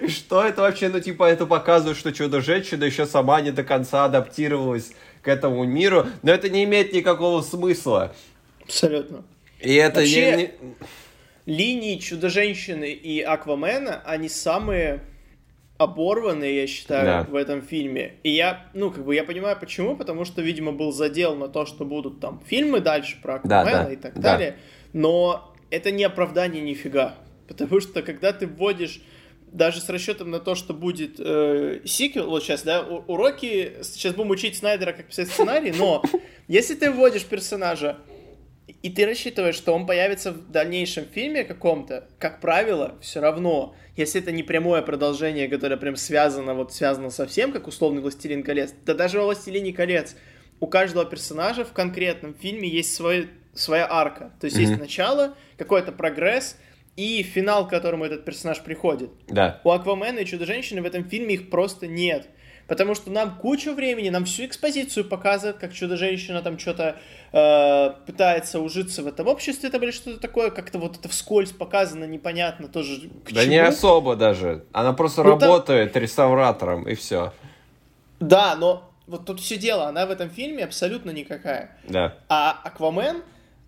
Что это вообще? Ну, типа, это показывает, что Чудо-женщина еще сама не до конца адаптировалась к этому миру. Но это не имеет никакого смысла. Абсолютно. И это вообще, не... линии Чудо-женщины и Аквамена, они самые оборванные, я считаю, да. в этом фильме. И я, ну, как бы, я понимаю, почему, потому что, видимо, был задел на то, что будут там фильмы дальше про Аквамена да, да, и так да. далее. Но это не оправдание нифига. Потому что, когда ты вводишь даже с расчетом на то, что будет э, сиквел, вот сейчас, да, уроки, сейчас будем учить Снайдера, как писать сценарий, но если ты вводишь персонажа, и ты рассчитываешь, что он появится в дальнейшем фильме каком-то, как правило, все равно, если это не прямое продолжение, которое прям связано, вот связано совсем, как условный «Властелин колец», да даже во «Властелине колец» у каждого персонажа в конкретном фильме есть свой, своя арка. То есть mm-hmm. есть начало, какой-то прогресс, и финал, к которому этот персонаж приходит. Да. У Аквамена и Чудо-женщины в этом фильме их просто нет. Потому что нам кучу времени, нам всю экспозицию показывают, как Чудо-женщина там что-то э, пытается ужиться в этом обществе, это, или что-то такое, как-то вот это вскользь показано, непонятно тоже к Да чему. не особо даже. Она просто ну, работает там... реставратором, и все. Да, но вот тут все дело, она в этом фильме абсолютно никакая. Да. А Аквамен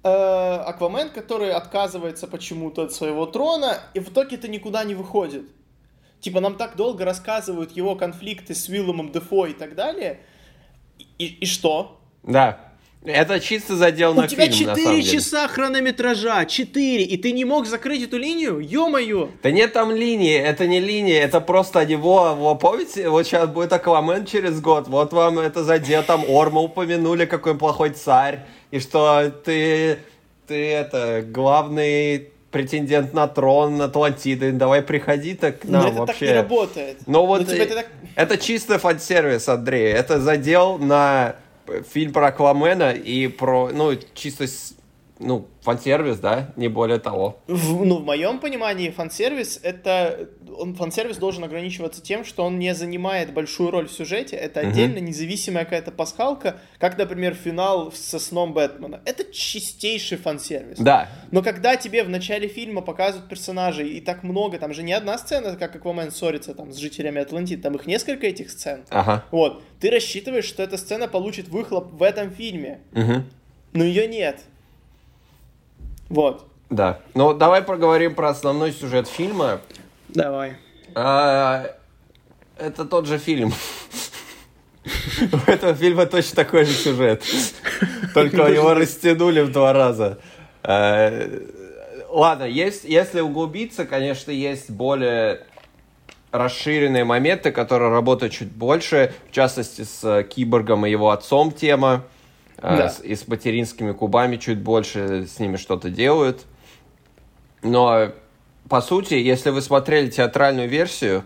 Э, Аквамен, который отказывается почему-то от своего трона, и в итоге это никуда не выходит. Типа, нам так долго рассказывают его конфликты с Уилломом Дефо и так далее. И, и что? Да. Это чисто задел на фильм, У тебя 4 часа хронометража, 4, и ты не мог закрыть эту линию? Ё-моё! Да нет там линии, это не линия, это просто него, его, помните, вот сейчас будет Аквамен через год, вот вам это задел, там Орма упомянули, какой плохой царь, и что ты, ты это, главный претендент на трон Атлантиды, давай приходи так к нам Но это вообще. так не работает. Но вот Но, типа, это, так... это чисто фан-сервис, Андрей, это задел на фильм про Аквамена и про, ну, чисто ну, фан-сервис, да, не более того. В, ну, в моем понимании фан-сервис это... Он, фан-сервис должен ограничиваться тем, что он не занимает большую роль в сюжете, это угу. отдельно независимая какая-то пасхалка, как, например, финал со сном Бэтмена. Это чистейший фан-сервис. Да. Но когда тебе в начале фильма показывают персонажей, и так много, там же не одна сцена, как Аквамен ссорится там с жителями Атлантиды, там их несколько этих сцен. Ага. Вот. Ты рассчитываешь, что эта сцена получит выхлоп в этом фильме. Угу. Но ее нет. Вот. Да. Ну, давай поговорим про основной сюжет фильма. Давай. А, это тот же фильм. У этого фильма точно такой же сюжет. Только его растянули в два раза. А, ладно, есть, если углубиться, конечно, есть более расширенные моменты, которые работают чуть больше, в частности, с Киборгом и его отцом тема. А, да. с, и с материнскими кубами чуть больше с ними что-то делают. Но, по сути, если вы смотрели театральную версию,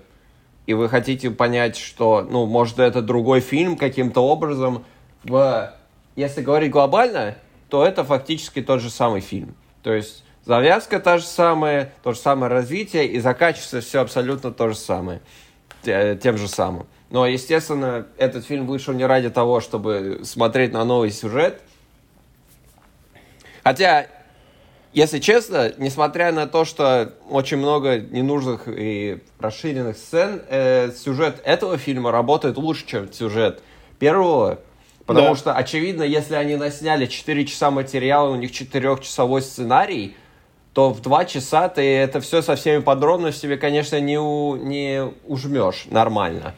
и вы хотите понять, что, ну, может, это другой фильм каким-то образом, в... если говорить глобально, то это фактически тот же самый фильм. То есть завязка та же самая, то же самое развитие, и заканчивается все абсолютно то же самое, тем же самым. Но, естественно, этот фильм вышел не ради того, чтобы смотреть на новый сюжет. Хотя, если честно, несмотря на то, что очень много ненужных и расширенных сцен, э, сюжет этого фильма работает лучше, чем сюжет первого. Потому да. что, очевидно, если они насняли 4 часа материала, у них 4-часовой сценарий, то в 2 часа ты это все со всеми подробностями, конечно, не, у, не ужмешь нормально.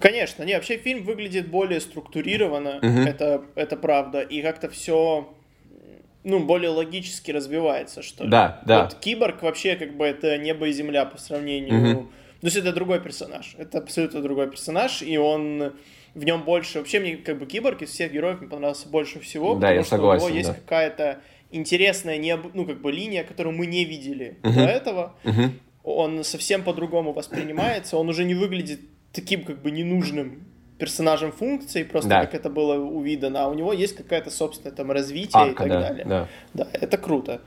Конечно, не, вообще фильм выглядит более структурированно, uh-huh. это, это правда, и как-то все ну, более логически развивается, что ли. Да, да. Вот Киборг вообще как бы это небо и земля по сравнению... Uh-huh. То есть это другой персонаж, это абсолютно другой персонаж, и он в нем больше... Вообще мне как бы Киборг из всех героев мне понравился больше всего, да, потому я что согласен, у него есть да. какая-то интересная, необ... ну, как бы линия, которую мы не видели uh-huh. до этого. Uh-huh. Он совсем по-другому воспринимается, он уже не выглядит таким как бы ненужным персонажем функции, просто да. как это было у Видана, а у него есть какая-то собственное там развитие Арка, и так да, далее. Да. да, это круто.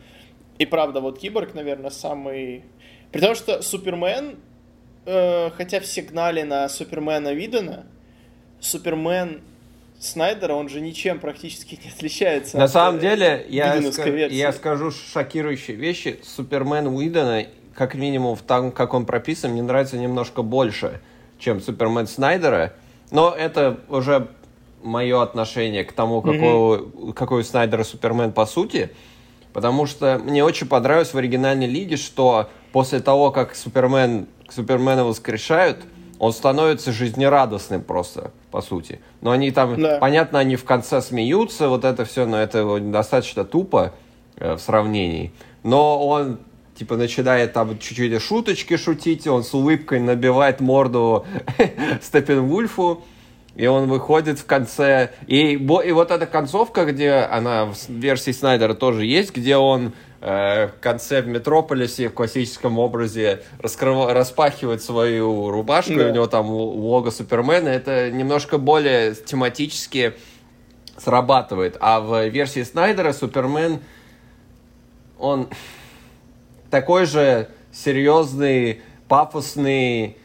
И правда, вот Киборг, наверное, самый... При том, что Супермен, э, хотя все гнали на Супермена Видана, Супермен Снайдера, он же ничем практически не отличается. На от, самом э, деле, я, ска- я скажу шокирующие вещи. Супермен Уидона, как минимум в том, как он прописан, мне нравится немножко больше чем Супермен Снайдера, но это уже мое отношение к тому, какой, mm-hmm. какой у Снайдера Супермен по сути, потому что мне очень понравилось в оригинальной лиге, что после того, как Супермен, Супермена воскрешают, он становится жизнерадостным просто, по сути. Но они там, да. понятно, они в конце смеются, вот это все, но это достаточно тупо э, в сравнении. Но он типа начинает там чуть-чуть шуточки шутить, он с улыбкой набивает морду <laughs> Степенвульфу, и он выходит в конце. И, и вот эта концовка, где она в версии Снайдера тоже есть, где он э, в конце в Метрополисе в классическом образе раскрыв... распахивает свою рубашку, да. и у него там лого Супермена. Это немножко более тематически срабатывает. А в версии Снайдера Супермен, он такой же серьезный, пафосный,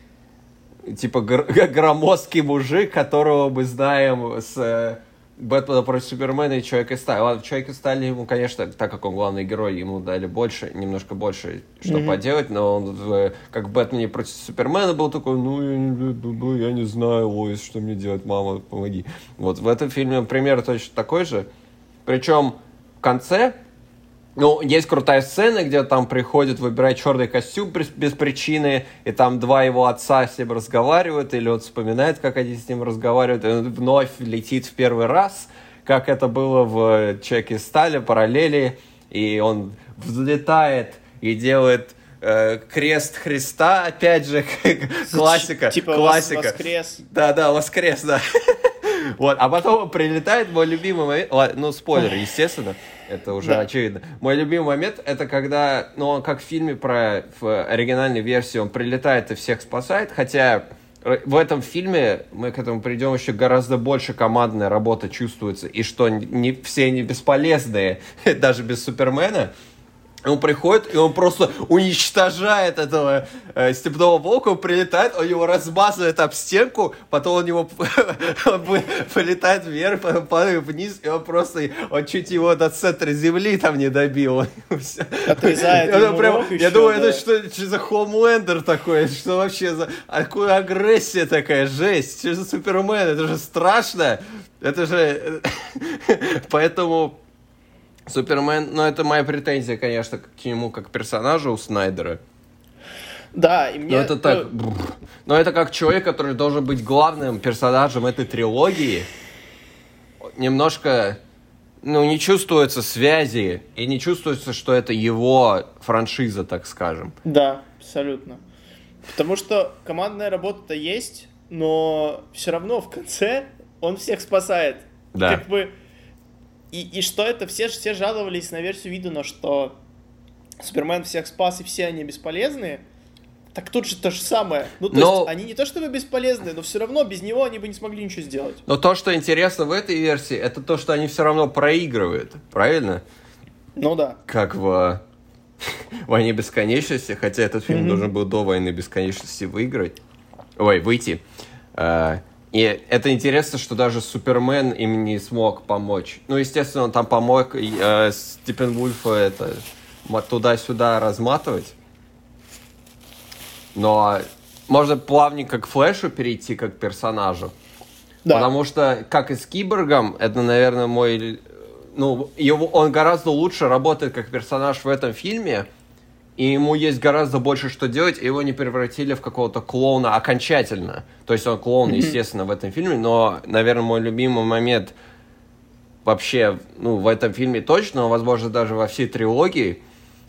типа гр- <laughs> громоздкий мужик, которого мы знаем с э, Бэтмена против Супермена и Человека Стали. Ладно, Человека Стали ему, конечно, так как он главный герой, ему дали больше, немножко больше, что mm-hmm. поделать, но он в, как Бэтмене против Супермена был такой, ну, я не, ну, я не знаю, Лоис, что мне делать, мама, помоги. Вот в этом фильме пример точно такой же. Причем в конце ну, есть крутая сцена, где там приходит выбирать черный костюм без, без причины, и там два его отца с ним разговаривают, или он вспоминает, как они с ним разговаривают, и он вновь летит в первый раз, как это было в «Человеке стали», параллели, и он взлетает и делает э, крест Христа, опять же, <laughs> классика. Типа классика. воскрес. Да, да, воскрес, да. <laughs> Вот, а потом прилетает мой любимый момент, ну, спойлер, естественно, это уже да. очевидно. Мой любимый момент, это когда, ну, он как в фильме про, в оригинальной версии, он прилетает и всех спасает, хотя в этом фильме мы к этому придем еще гораздо больше командная работа чувствуется, и что не все не бесполезные, <laughs> даже без Супермена, он приходит, и он просто уничтожает этого э, степного волка, он прилетает, он его размазывает об стенку, потом он полетает <laughs> вверх, потом падает вниз, и он просто, он чуть его до центра земли там не добил. <laughs> Отрезает ему прям, рог Я думаю, да. это что, что за Хомлендер такой, что вообще за... а Какая агрессия такая, жесть, что за Супермен, это же страшно, это же... <laughs> Поэтому... Супермен, ну это моя претензия, конечно, к нему как персонажу у Снайдера. Да, и мне... Но это так, ну, но это как человек, который должен быть главным персонажем этой трилогии. Немножко, ну не чувствуется связи и не чувствуется, что это его франшиза, так скажем. Да, абсолютно. Потому что командная работа-то есть, но все равно в конце он всех спасает. Да. Как бы... И, и что это? Все, все жаловались на версию Видуна, что Супермен всех спас, и все они бесполезные. Так тут же то же самое. Ну, то Но- есть, они не то чтобы бесполезные, но все равно без него они бы не смогли ничего сделать. Но то, что интересно в этой версии, это то, что они все равно проигрывают, правильно? Ну да. Как в <laughs> «Войне бесконечности», хотя этот фильм должен был до «Войны бесконечности» выиграть. Ой, выйти. А, И это интересно, что даже Супермен им не смог помочь. Ну, естественно, он там помог э, Степенвульфа это ма- туда-сюда разматывать. Но можно плавненько к Флэшу перейти как к персонажу. Да. Потому что, как и с Киборгом, это, наверное, мой... Ну, его, он гораздо лучше работает как персонаж в этом фильме, и ему есть гораздо больше что делать, и его не превратили в какого-то клоуна окончательно. То есть он клоун, естественно, в этом фильме, но, наверное, мой любимый момент вообще, ну, в этом фильме точно, но, возможно, даже во всей трилогии,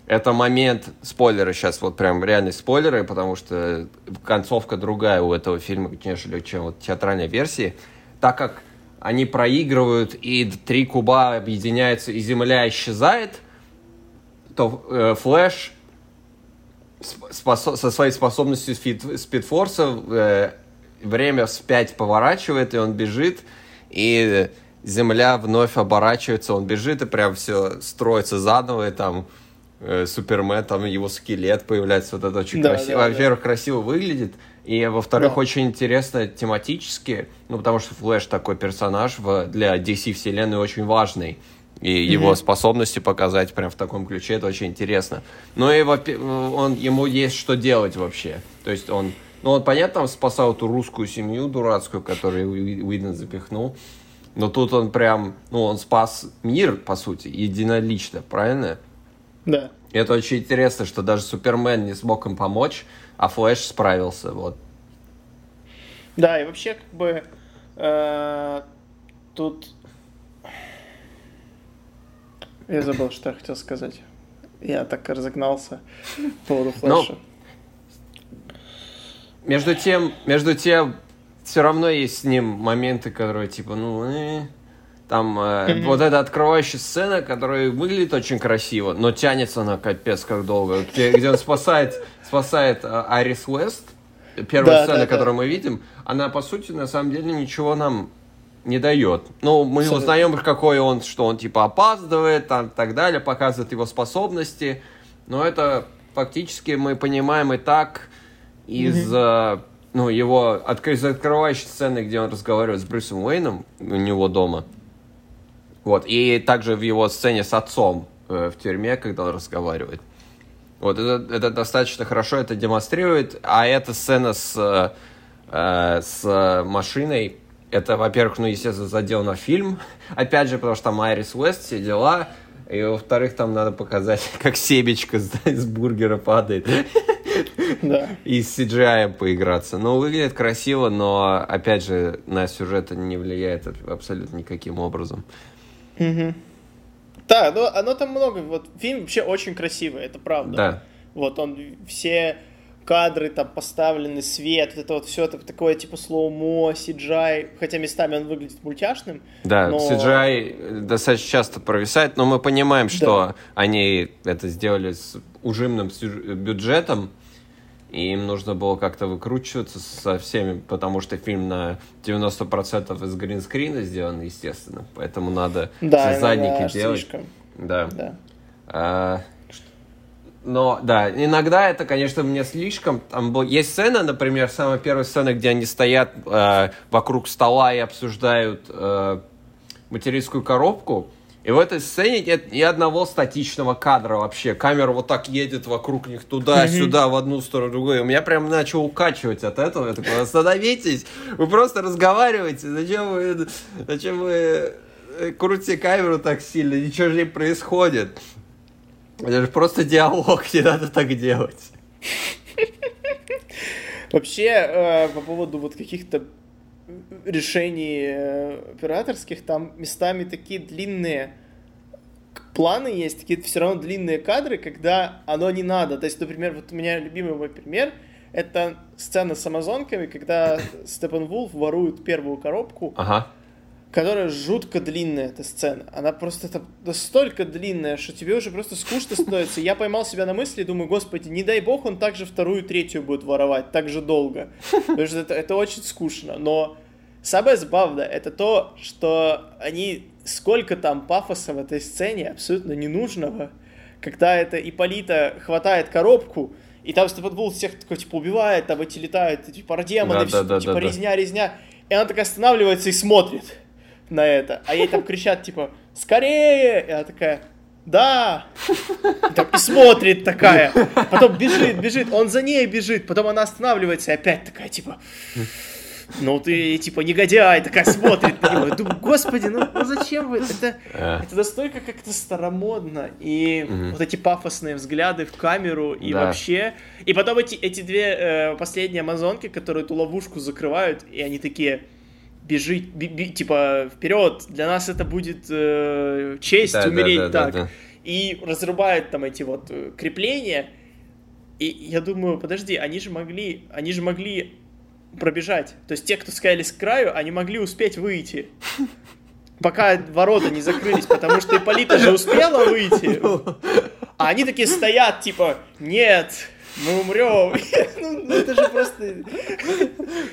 это момент, спойлеры сейчас, вот прям реальные спойлеры, потому что концовка другая у этого фильма, нежели чем вот театральной версии, так как они проигрывают, и три куба объединяются, и Земля исчезает, то э, Флэш со своей способностью спид- спидфорса э, время вспять поворачивает, и он бежит, и Земля вновь оборачивается, он бежит, и прям все строится заново, и там э, Супермен, там его скелет появляется, вот это очень Да, красиво. да, да. Во-первых, красиво выглядит, и во-вторых, Да. очень интересно тематически, ну, потому что Флэш такой персонаж в, для DC вселенной очень важный. И его способности показать прям в таком ключе, это очень интересно. Ну и он, ему есть что делать вообще. То есть он, ну он, понятно, там спасал эту русскую семью дурацкую, которую Уи- Уидон запихнул. Но тут он прям, ну он спас мир, по сути, единолично, правильно? Да. И это очень интересно, что даже Супермен не смог им помочь, а Флэш справился, вот. Да, и вообще, как бы, э, тут... Я забыл, что я хотел сказать. Я так разогнался по поводу Ну, флеша. Между тем, между тем, все равно есть с ним моменты, которые типа, ну, э, там э, Мгм. вот эта открывающая сцена, которая выглядит очень красиво, но тянется она капец как долго, где, где он спасает, спасает э, Арис Уэст. Первая Да, сцена, да, да. которую мы видим, она по сути на самом деле ничего нам не дает. Ну, мы Абсолютно. узнаем, какой он, что он типа опаздывает, там, так далее, показывает его способности, но это фактически мы понимаем и так из э, ну, его отк- из открывающей сцены, где он разговаривает с Брюсом Уэйном у него дома. Вот, и также в его сцене с отцом э, в тюрьме, когда он разговаривает. Вот, это, это достаточно хорошо это демонстрирует. А эта сцена с, э, э, с машиной, это, во-первых, ну, естественно, задел на фильм. Опять же, потому что там Айрис Уэст, все дела. И, во-вторых, там надо показать, <laughs> как себечко с, с бургера падает. <laughs> Да. И с CGI поиграться. Ну, выглядит красиво, но, опять же, на сюжет это не влияет абсолютно никаким образом. Мгм. Да, ну, оно там много. Вот фильм вообще очень красивый, это правда. Да. Вот он все кадры там поставлены, свет, вот это вот все это такое типа слоумо, CGI, хотя местами он выглядит мультяшным. Да, но- CGI достаточно часто провисает, но мы понимаем, что они это сделали с ужимным бюджетом, и им нужно было как-то выкручиваться со всеми, потому что фильм на 90% из гринскрина сделан, естественно, поэтому надо Да, все задники делать. слишком. Да. Да. А, но, да, иногда это, конечно, мне слишком. Там был... Есть сцена, например, самая первая сцена, где они стоят э, вокруг стола и обсуждают э, материнскую коробку. И в этой сцене нет ни одного статичного кадра вообще. Камера вот так едет вокруг них туда-сюда, в одну сторону, в другую. И меня прям начал укачивать от этого. Я такой, остановитесь, вы просто разговариваете. Зачем вы, зачем вы э, крутите камеру так сильно? Ничего же не происходит. Это же просто диалог, не надо так делать. Вообще, э, по поводу вот каких-то решений э, операторских, там местами такие длинные планы есть, такие все равно длинные кадры, когда оно не надо. То есть, например, вот у меня любимый мой пример, это сцена с амазонками, когда Степан Вулф ворует первую коробку, Ага. Которая жутко длинная, эта сцена. Она просто это настолько длинная, что тебе уже просто скучно становится. Я поймал себя на мысли и думаю, господи, не дай бог он также вторую, третью будет воровать так же долго. Потому что это, это очень скучно. Но самое забавное, это то, что они... Сколько там пафоса в этой сцене абсолютно ненужного. Когда это Иполита хватает коробку, и там Степан Вулф всех такой, типа, убивает, там эти летают, типа, демоны, Да, всё, да, да, типа, да, да. резня, резня. И она такая останавливается и смотрит на это. А ей там кричат, типа, скорее! И она такая, да! И, так, и смотрит такая. Потом бежит, бежит, он за ней бежит. Потом она останавливается и опять такая, типа, ну ты, типа, негодяй, такая смотрит на него. Думаю, господи, ну, ну зачем вы? Это, Э, это настолько как-то старомодно. И Мгм. вот эти пафосные взгляды в камеру, и Да. вообще. И потом эти, эти две э, последние амазонки, которые эту ловушку закрывают, и они такие бежит, би- би- типа, вперед, для нас это будет э, честь Да, да, умереть да, да, так. да. И разрубают там эти вот э, крепления. И я думаю, подожди, они же могли, они же могли пробежать. То есть те, кто скайлись к краю, они могли успеть выйти. Пока ворота не закрылись, потому что Ипполита же успела выйти. А они такие стоят, типа, нет, мы умрем. <laughs> Ну, ну, это же просто...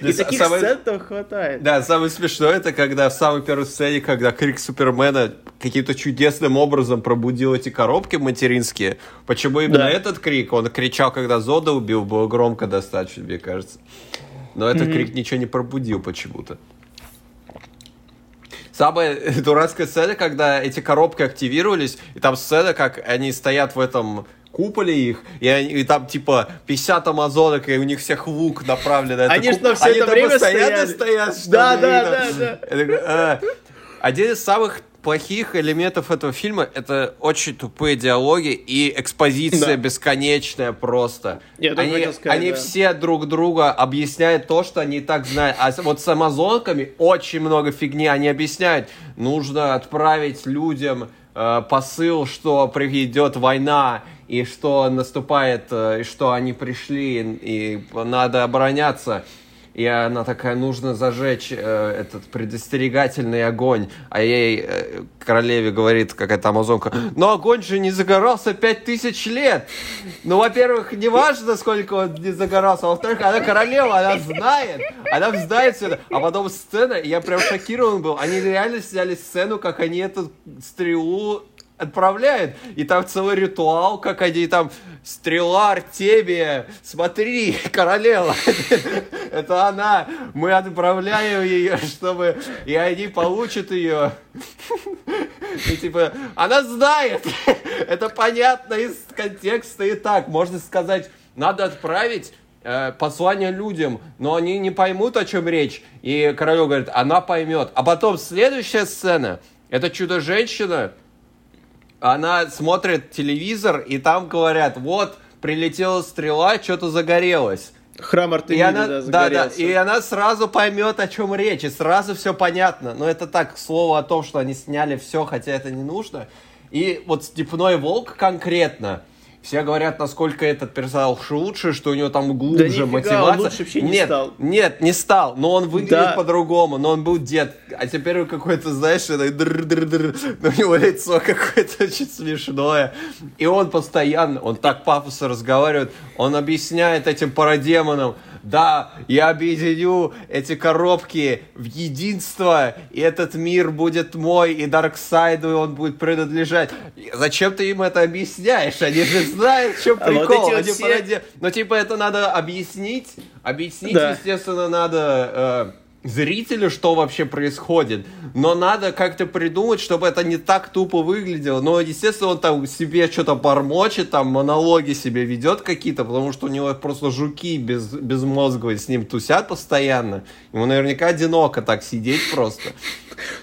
И таких сцен там хватает. Да, самое смешное, это когда в самой первой сцене, когда крик Супермена каким-то чудесным образом пробудил эти коробки материнские. Почему именно этот крик? Он кричал, когда Зода убил, было громко достаточно, мне кажется. Но этот крик ничего не пробудил почему-то. Самая дурацкая сцена, когда эти коробки активировались, и там сцена, как они стоят в этом куполе их, и, они, и там типа 50 амазонок, и у них всех лук направлен на Они ж куп- на Они это время стоят, что Да, да, да, да. Один из самых плохих элементов этого фильма это очень тупые диалоги и экспозиция Да. бесконечная просто. Я они сказать, они да. все друг друга объясняют то, что они и так знают. А вот с амазонками очень много фигни они объясняют. Нужно отправить людям э, посыл, что придет война и что наступает, э, и что они пришли и надо обороняться. И она такая, нужно зажечь э, этот предостерегательный огонь. А ей, э, королеве, говорит какая-то амазонка, но огонь же не загорался пять тысяч лет. Ну, во-первых, не важно, сколько он не загорался. А во-вторых, она королева, она знает. Она знает все это. А потом сцена, я прям шокирован был. Они реально сняли сцену, как они эту стрелу отправляют. И там целый ритуал, как они там стрела Артемия, смотри, <laughs> королева, <laughs> это она, мы отправляем ее, <laughs> чтобы, и они получат ее. И типа, она знает, это понятно из контекста и так, можно сказать, надо отправить э, послание людям, но они не поймут, о чем речь. И королева говорит, она поймет. А потом следующая сцена, это чудо-женщина, она смотрит телевизор, и там говорят, вот, прилетела стрела, что-то загорелось. Храм Артемида, она, да, да, да, и она сразу поймет, о чем речь, и сразу все понятно. Но это так, к слову о том, что они сняли все, хотя это не нужно. И вот «Степной волк» конкретно, все говорят, насколько этот персонаж лучше, что у него там глубже да мотивация. Он лучше вообще не нет, стал. Нет, не стал, но он выглядит да. по-другому, но он был дед. А теперь он какой-то, знаешь, это др -др -др, у него лицо какое-то очень смешное. И он постоянно, он так пафосно разговаривает, он объясняет этим парадемонам, да, я объединю эти коробки в единство, и этот мир будет мой, и Дарксайду он будет принадлежать. Зачем ты им это объясняешь? Они же знают, в чем прикол. А вот Они все... Но типа это надо объяснить. Объяснить, да. естественно, надо... Э зрителю, что вообще происходит. Но надо как-то придумать, чтобы это не так тупо выглядело. Но, естественно, он там себе что-то бормочет, там монологи себе ведет какие-то, потому что у него просто жуки без, безмозговые с ним тусят постоянно. Ему наверняка одиноко так сидеть просто.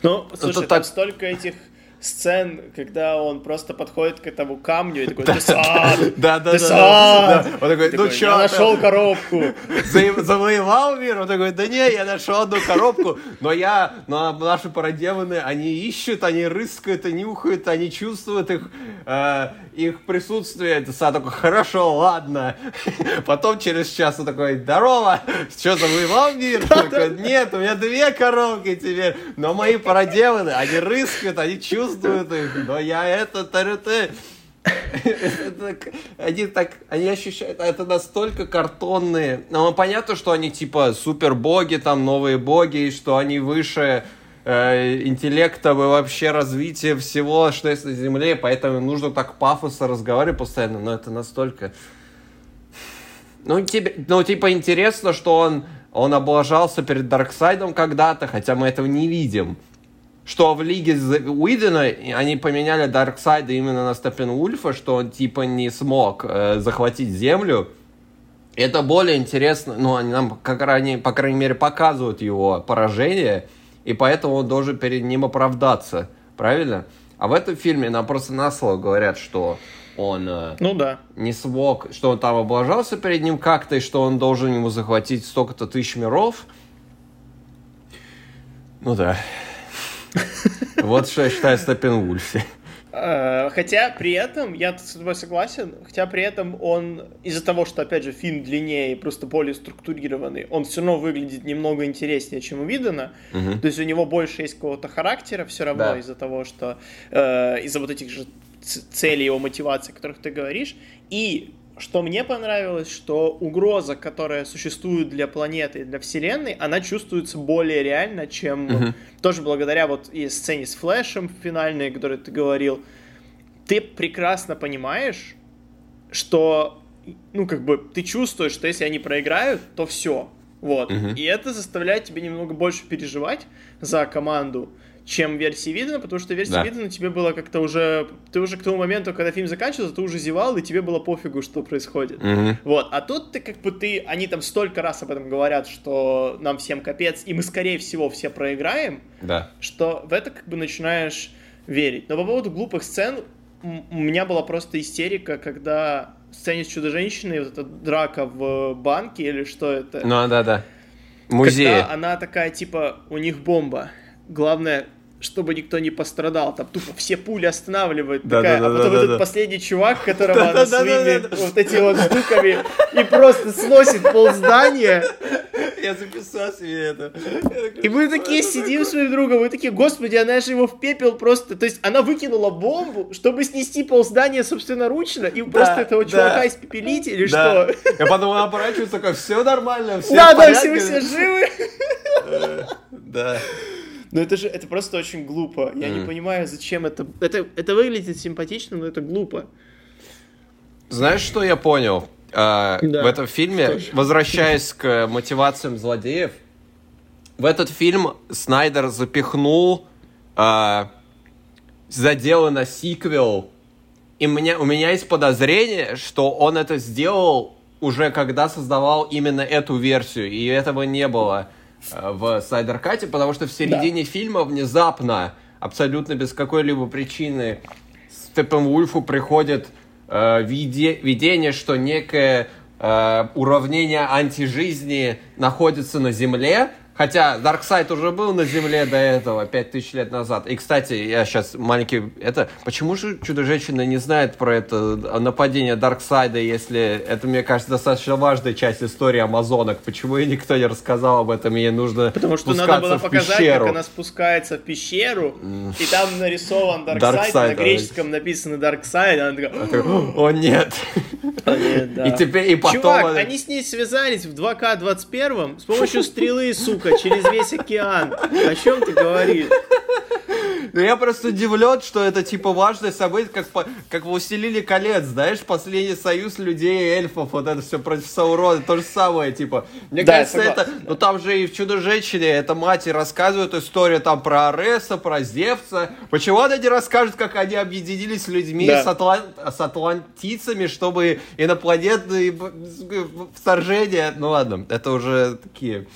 Ну, слушай, это так... столько этих сцен, когда он просто подходит к этому камню и такой, ты сад, да, да, ты сад. Он такой, ну чё, я нашел коробку. Завоевал мир? Он такой, да не, я нашел одну коробку, но я, но наши парадемоны, они ищут, они рыскают, они нюхают, они чувствуют их, э, их присутствие. Сад такой, хорошо, ладно. Потом через час он такой, здорово, что, завоевал мир? Нет, у меня две коробки теперь, но мои парадемоны, они рыскают, они чувствуют чувствуют их, но я это ТРТ. Они так, они ощущают, это настолько картонные. Но понятно, что они типа супер боги, там новые боги, и что они выше э, интеллекта и вообще развития всего, что есть на Земле, поэтому нужно так пафосно разговаривать постоянно, но это настолько... Ну, тебе, ну, типа, интересно, что он, он облажался перед Дарксайдом когда-то, хотя мы этого не видим что в лиге Уидена они поменяли Дарксайда именно на Степпенвульфа, что он типа не смог э, захватить землю. Это более интересно, ну, они нам, как они, по крайней мере, показывают его поражение, и поэтому он должен перед ним оправдаться, правильно? А в этом фильме нам просто на слово говорят, что он э, ну, да. не смог, что он там облажался перед ним как-то, и что он должен ему захватить столько-то тысяч миров. Ну да. <laughs> Вот что я считаю Степенвульфе. Э, хотя при этом, я с тобой согласен, хотя при этом он, из-за того, что, опять же, фильм длиннее и просто более структурированный, он все равно выглядит немного интереснее, чем у Видана. Угу. То есть у него больше есть какого-то характера все равно да. из-за того, что... Э, из-за вот этих же целей его мотивации, о которых ты говоришь. И что мне понравилось, что угроза, которая существует для планеты и для Вселенной, она чувствуется более реально, чем uh-huh. тоже благодаря вот и сцене с Флэшем финальной, о которой ты говорил. Ты прекрасно понимаешь, что, ну, как бы, ты чувствуешь, что если они проиграют, то все. Вот. Uh-huh. И это заставляет тебя немного больше переживать за команду чем версии Видена, потому что версия да. Видена тебе было как-то уже... Ты уже к тому моменту, когда фильм заканчивался, ты уже зевал, и тебе было пофигу, что происходит. Угу. Вот. А тут ты как бы ты... Они там столько раз об этом говорят, что нам всем капец, и мы, скорее всего, все проиграем, да. что в это как бы начинаешь верить. Но по поводу глупых сцен у меня была просто истерика, когда в сцене с Чудо-женщиной, вот эта драка в банке или что это? Ну, да-да. Музей. Когда она такая, типа, у них бомба Главное, чтобы никто не пострадал. Там тупо все пули останавливают. Да, такая, да, да, а потом да, этот да. последний чувак, которого <laughs> да, она да, своими да, да, вот эти вот штуками и просто сносит пол здания. Я записал себе это. И мы такие сидим с моим другом, мы такие, господи, она же его в пепел просто... То есть она выкинула бомбу, чтобы снести пол здания собственноручно, и просто этого чувака испепелить или что? А потом она оборачивается, такая, все нормально, все Да, да, все, все живы. Э, да. Но это же, это просто очень глупо. Я mm. не понимаю, зачем это... это... Это выглядит симпатично, но это глупо. Знаешь, что я понял? Uh, да. В этом фильме, возвращаясь к мотивациям злодеев, в этот фильм Снайдер запихнул uh, задело на сиквел, и меня, у меня есть подозрение, что он это сделал уже когда создавал именно эту версию, и этого не было. Э, в Сайдеркате, потому что в середине да. фильма внезапно, абсолютно без какой-либо причины, Степенвульфу приходит э, виде, видение, что некое э, уравнение антижизни находится на Земле, Хотя Дарксайд уже был на Земле до этого, 5000 лет назад. И, кстати, я сейчас маленький... Это... Почему же Чудо-женщина не знает про это нападение Дарксайда, если это, мне кажется, достаточно важная часть истории Амазонок? Почему ей никто не рассказал об этом, ей нужно Потому что надо было показать, пещеру. как она спускается в пещеру, и там нарисован Дарксайд, на греческом написано Дарксайд, она такая... О, нет! И теперь, и потом... Чувак, они с ней связались в 2К21 с помощью <laughs> стрелы, сука, через весь океан. О чем ты говоришь? Ну, я просто удивлен, что это, типа, важное событие, как, как в «Усилили колец», знаешь, последний союз людей и эльфов, вот это все против Саурона, то же самое, типа. Мне да, кажется, это, ну, там же и в «Чудо-женщине» эта мать рассказывает историю там про Ареса, про Зевса. Почему она не расскажет, как они объединились с людьми, да. с, атлан... с атлантицами, чтобы инопланетные вторжения... Ну, ладно, это уже такие...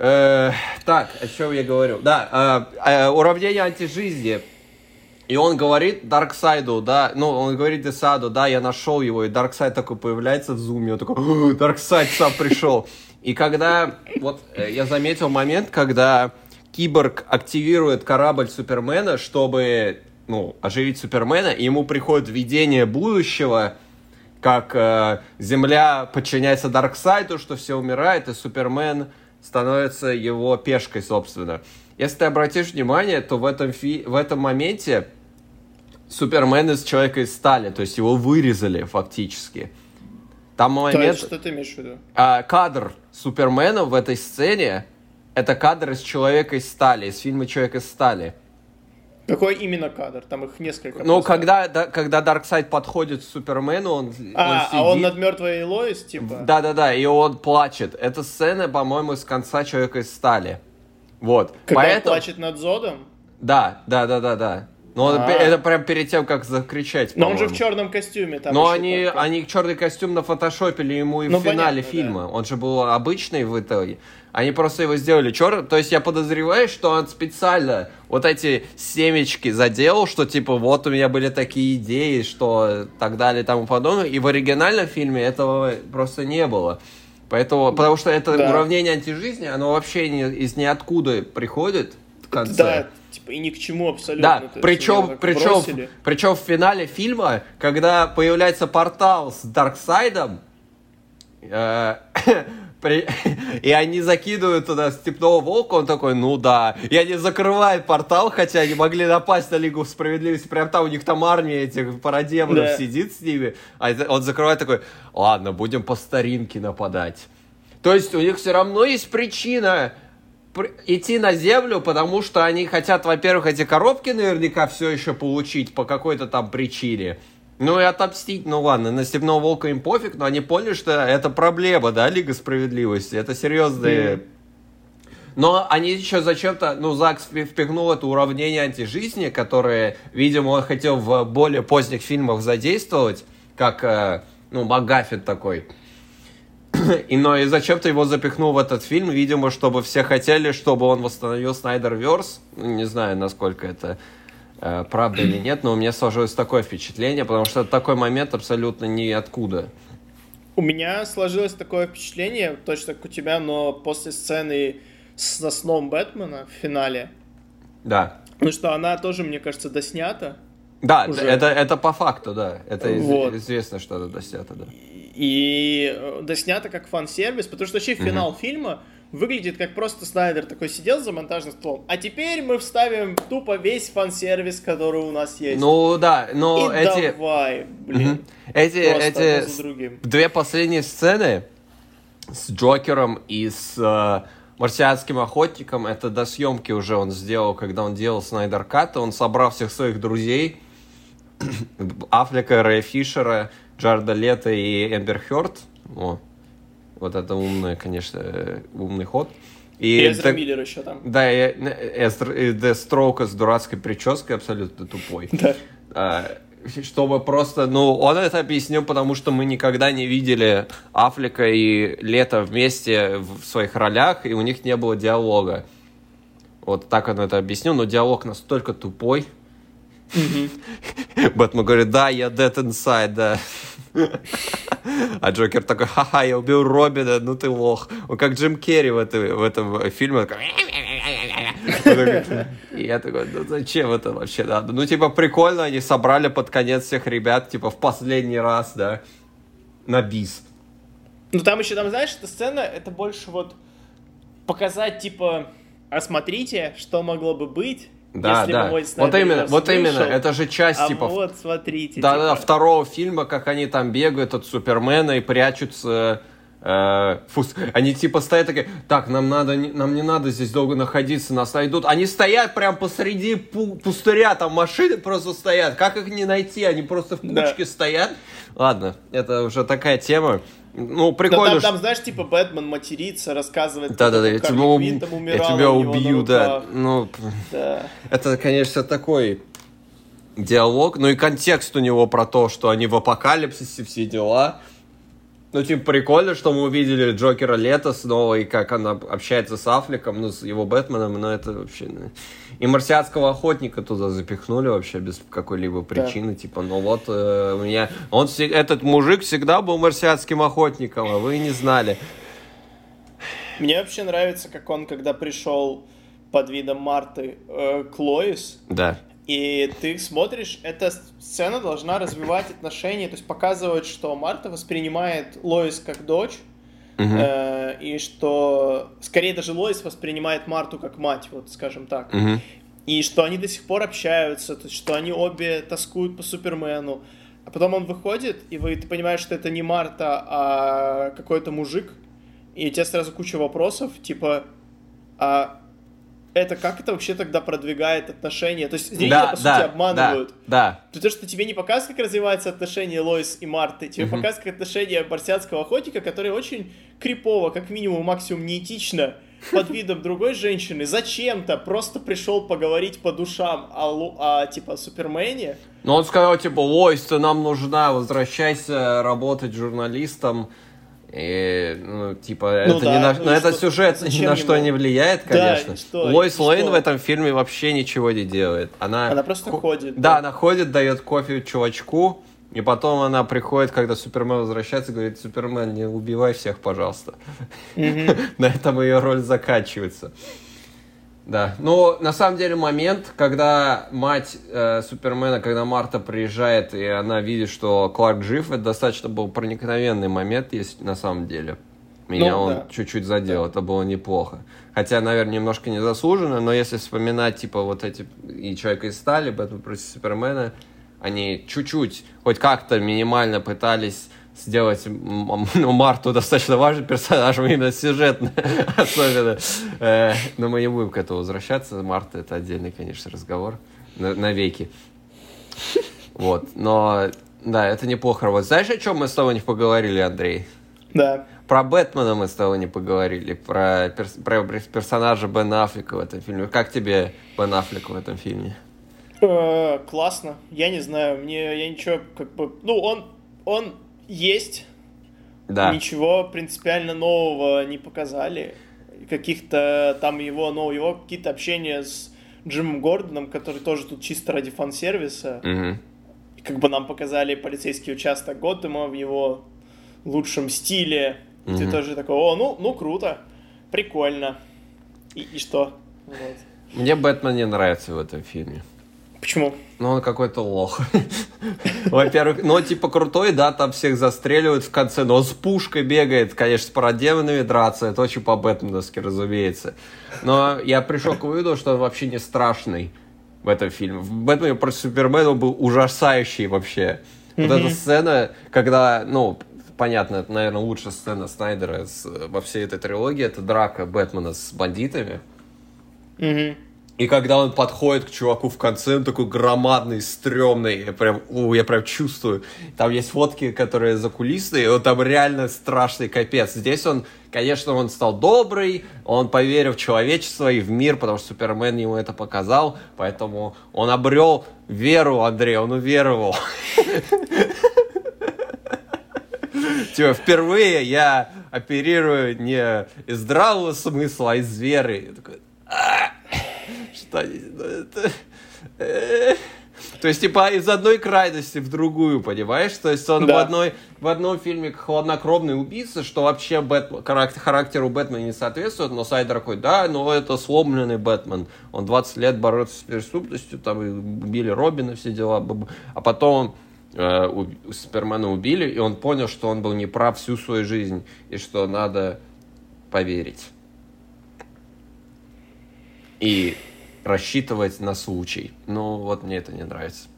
Э, так, о чем я говорю? Да, э, э, уравнение антижизни. И он говорит Дарксайду, да, ну, он говорит Десаду, да, я нашел его, и Дарксайд такой появляется в зуме, он такой, Дарксайд сам пришел. И когда, вот, э, я заметил момент, когда Киборг активирует корабль Супермена, чтобы, ну, оживить Супермена, и ему приходит видение будущего, как э, Земля подчиняется Дарксайду, что все умирает, и Супермен становится его пешкой, собственно. Если ты обратишь внимание, то в этом, фи... в этом моменте Супермен из Человека из стали, то есть его вырезали фактически. Там момент... То есть, что ты имеешь в виду? А, кадр Супермена в этой сцене это кадр из Человека из стали, из фильма Человек из стали. Какой именно кадр? Там их несколько. Ну, когда, да, когда Дарксайд подходит к Супермену, он, а, он сидит. А он над мертвой Лоис, типа? Да-да-да, и он плачет. Это сцена, по-моему, с конца Человека из стали. Вот. Когда Поэтому... он плачет над Зодом? Да, да-да-да-да. Но а это прям перед тем, как закричать. Но он же в черном костюме. Там Но они, только... они черный костюм на фотошопили ему и ну, в финале понятно, фильма. Да. Он же был обычный в итоге. Они просто его сделали черным. То есть я подозреваю, что он специально вот эти семечки заделал, что типа вот у меня были такие идеи, что так далее и тому подобное. И в оригинальном фильме этого просто не было. Поэтому, потому что это да. уравнение антижизни, оно вообще не, из ниоткуда приходит в конце. Да, типа и ни к чему абсолютно. Да, причем, причем, причем в финале фильма, когда появляется портал с Дарксайдом, э, При... <laughs> И они закидывают туда степного волка, он такой, ну да. И они закрывают портал, хотя они могли напасть на Лигу Справедливости. Прям там у них там армия этих парадемонов да. сидит с ними. А он закрывает такой, ладно, будем по старинке нападать. То есть у них все равно есть причина идти на землю, потому что они хотят, во-первых, эти коробки наверняка все еще получить по какой-то там причине. Ну и отомстить, ну ладно, на Степного Волка им пофиг, но они поняли, что это проблема, да, Лига Справедливости, это серьезные... Mm. Но они еще зачем-то, ну, ЗАГС впихнул это уравнение антижизни, которое, видимо, он хотел в более поздних фильмах задействовать, как, э, ну, Магафин такой. И, но и зачем-то его запихнул в этот фильм, видимо, чтобы все хотели, чтобы он восстановил Снайдер Верс. Не знаю, насколько это правда или нет, но у меня сложилось такое впечатление, потому что такой момент абсолютно ниоткуда. У меня сложилось такое впечатление, точно как у тебя, но после сцены со сном Бэтмена в финале. Да. Ну что она тоже, мне кажется, доснята. Да, уже. это, это по факту, да. Это вот. известно, что это доснято, да. И э, доснято как фан-сервис, потому что вообще финал угу. фильма выглядит как просто Снайдер такой сидел за монтажным столом. А теперь мы вставим тупо весь фан-сервис, который у нас есть. Ну да, но И эти... давай, блин. Угу. Эти, эти две последние сцены с Джокером и с э, марсианским охотником, это до съемки уже он сделал, когда он делал Снайдер Кат, он собрал всех своих друзей, <coughs> Аффлека, Рэя Фишера, Джарда Лето и Эмбер Хёрд. О, вот это умный, конечно, э, умный ход. И, Эзра Миллер еще там. Да, и, Эзра, и с дурацкой прической абсолютно тупой. <laughs> Да. А, чтобы просто, ну, он это объяснил, потому что мы никогда не видели Афлика и Лето вместе в своих ролях, и у них не было диалога. Вот так он это объяснил, но диалог настолько тупой. <laughs> Бэтмен говорит, да, я dead inside, да. <laughs> А Джокер такой, ха-ха, я убил Робина, ну ты лох. Он как Джим Керри в, этой, в этом фильме. Такой... И я такой, ну зачем это вообще надо? Ну, типа, прикольно, они собрали под конец всех ребят, типа, в последний раз, да, на бис. Ну, там еще, там, знаешь, эта сцена, это больше вот показать, типа, а смотрите, что могло бы быть, да, если да. мой вот именно, нас вот именно, слышал. это же часть, А типа, вот, смотрите. да, типа, да, второго фильма, как они там бегают от Супермена и прячутся. э, фус- они типа стоят такие, так, нам надо, нам не надо здесь долго находиться, нас найдут. Они стоят прям посреди пу- пустыря, там машины просто стоят. Как их не найти? Они просто в Да. кучке стоят. Ладно, это уже такая тема. Ну, Но прикольно, там, что- там, знаешь, типа, Бэтмен матерится, рассказывает, Да, да, да, я тебя, уб- там я тебя убью, да. Ну, Да. это, конечно, такой диалог, ну и контекст у него про то, что они в апокалипсисе, все дела. Ну, типа, прикольно, что мы увидели Джокера лето снова, и как она общается с Аффлеком, ну, с его Бэтменом, но это вообще... ну, И марсианского охотника туда запихнули вообще без какой-либо причины, типа, ну вот, э, у меня... Он, этот мужик всегда был марсианским охотником, а вы не знали. Мне вообще нравится, как он, когда пришел под видом Марты э, к Лоис, Да. И ты смотришь, эта сцена должна развивать отношения, то есть показывать, что Марта воспринимает Лоис как дочь, Мгм. э, и что скорее даже Лоис воспринимает Марту как мать, вот скажем так. Мгм. И что они до сих пор общаются, то есть что они обе тоскуют по Супермену. А потом он выходит, и вы, ты понимаешь, что это не Марта, а какой-то мужик. И у тебя сразу куча вопросов, типа, а это как это вообще тогда продвигает отношения? То есть зрители, Да, по сути, да, обманывают. Да, То, что тебе не показывают, как развиваются отношения Лоис и Марты, тебе Мгм. показывают как отношения марсианского охотника, который очень крипово, как минимум, максимум неэтично, под <laughs> видом другой женщины, зачем-то просто пришел поговорить по душам о, о, типа, Супермене. Но он сказал, типа, Лойс, ты нам нужна, возвращайся работать журналистом. И, ну, типа, Ну это да, не на, ну на и это что- сюжет ни на что ему? не влияет, Да, конечно. и что, Лойс и Лейн что? в этом фильме вообще ничего не делает. Она, Она просто хо- ходит, Да, да. она ходит, дает кофе чувачку, и потом она приходит, когда Супермен возвращается, и говорит, Супермен, не убивай всех, пожалуйста. <laughs> На этом ее роль заканчивается. Да, ну, на самом деле, момент, когда мать э, Супермена, когда Марта приезжает, и она видит, что Кларк жив, это достаточно был проникновенный момент, есть на самом деле. Меня Ну, он да. чуть-чуть задел, это было неплохо. Хотя, наверное, немножко незаслуженно, но если вспоминать, типа, вот эти и Человека из стали, Бэтмен против Супермена, они чуть-чуть, хоть как-то минимально пытались сделать Марту достаточно важным персонажем, именно сюжетно <laughs> особенно. Э, Но мы не будем к этому возвращаться. Марта — это отдельный, конечно, разговор на- навеки. Вот, но да, это неплохо работает. Знаешь, о чем мы с тобой не поговорили, Андрей? Да. Про Бэтмена мы с тобой не поговорили, про, перс- про персонажа Бен Аффлека в этом фильме. Как тебе Бен Аффлек в этом фильме? Э, классно. Я не знаю, мне я ничего как бы... Ну, он, он есть, Да. Ничего принципиально нового не показали. Каких-то там его, ну, его какие-то общения с Джимом Гордоном, который тоже тут чисто ради фан-сервиса. И как бы нам показали полицейский участок Готэма в его лучшем стиле. И ты тоже такой, о, ну, ну круто, прикольно. И, и что? Вот. Мне Бэтмен не нравится в этом фильме. Почему? Ну, он какой-то лох. Во-первых, ну, типа, крутой, да, там всех застреливают в конце, но он с пушкой бегает, конечно, с парадемонами драться, это очень по-бэтменовски, разумеется. Но я пришел к выводу, что он вообще не страшный в этом фильме. В «Бэтмене против Супермена» был ужасающий вообще. Вот эта сцена, когда, ну, понятно, это, наверное, лучшая сцена Снайдера с- во всей этой трилогии, это драка Бэтмена с бандитами. И когда он подходит к чуваку в конце, он такой громадный, стрёмный, я прям, у, я прям чувствую. Там есть фотки, которые закулисные, он там реально страшный капец. Здесь он, конечно, он стал добрый, он поверил в человечество и в мир, потому что Супермен ему это показал, поэтому он обрел веру, Андрей, он уверовал. Типа, впервые я оперирую не из здравого смысла, а из веры. Я такой, «А, что они, ну это... э». То есть, типа, из одной крайности в другую, понимаешь? То есть, он да. в, одной, в одном фильме хладнокровный убийца, что вообще Бэтмен, характер, характеру Бэтмена не соответствует, но Сайдер такой, да, но это сломленный Бэтмен. Он 20 лет борется с преступностью, там, и убили Робина, все дела. А потом э, у, Супермена убили, и он понял, что он был неправ всю свою жизнь, и что надо поверить. И рассчитывать на случай. Ну, вот мне это не нравится.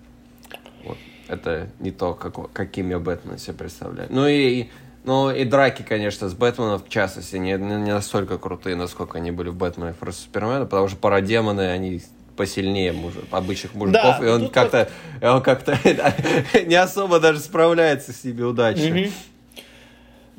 Вот. Это не то, как, каким я Бэтмен себе представляю. Ну и, ну и драки, конечно, с Бэтменом, в частности, не, не настолько крутые, насколько они были в Бэтмене против Супермена, потому что парадемоны, они посильнее муж... обычных мужиков, да, и он как-то вот... он как-то не особо даже справляется с ними удачно. Mm-hmm.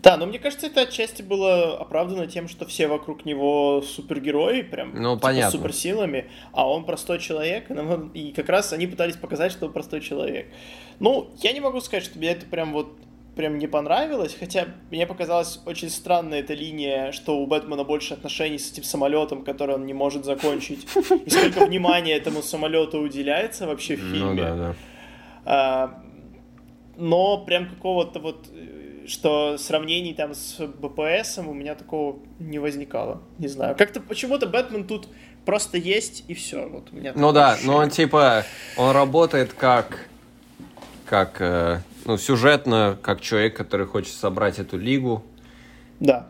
Да, но мне кажется, это отчасти было оправдано тем, что все вокруг него супергерои, прям ну, типа, понятно. с суперсилами, а он простой человек, и как раз они пытались показать, что он простой человек. Ну, я не могу сказать, что мне это прям вот прям не понравилось, хотя мне показалась очень странная эта линия, что у Бэтмена больше отношений с этим самолетом, который он не может закончить, и сколько внимания этому самолету уделяется вообще в ну фильме. Ну, да, да. А, но прям какого-то вот что сравнений там с БПС у меня такого не возникало. Не знаю. Как-то почему-то Бэтмен тут просто есть и все. Вот у меня ну да, но он типа, он работает как, как, э, ну, сюжетно, как человек, который хочет собрать эту лигу. Да.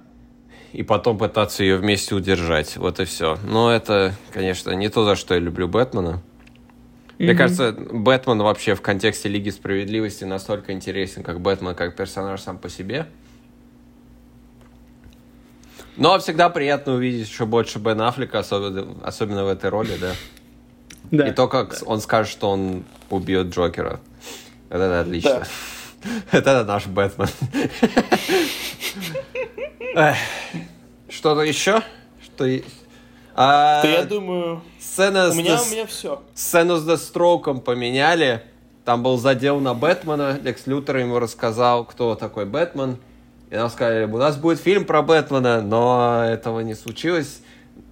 И потом пытаться ее вместе удержать. Вот и все. Но это, конечно, не то, за что я люблю Бэтмена. Мне кажется, Бэтмен вообще в контексте Лиги Справедливости настолько интересен, как Бэтмен, как персонаж сам по себе. Но всегда приятно увидеть еще больше Бен Аффлека, особенно, особенно в этой роли, да? Да. И то, как да. он скажет, что он убьет Джокера. Это отлично. Да. <laughs> Это наш Бэтмен. <laughs> Что-то еще? Что а, я думаю, сцена у меня, с, у меня все. Сцену с Дестроком поменяли. Там был задел на Бэтмена. Лекс Лютер ему рассказал, кто такой Бэтмен. И нам сказали, у нас будет фильм про Бэтмена, но этого не случилось.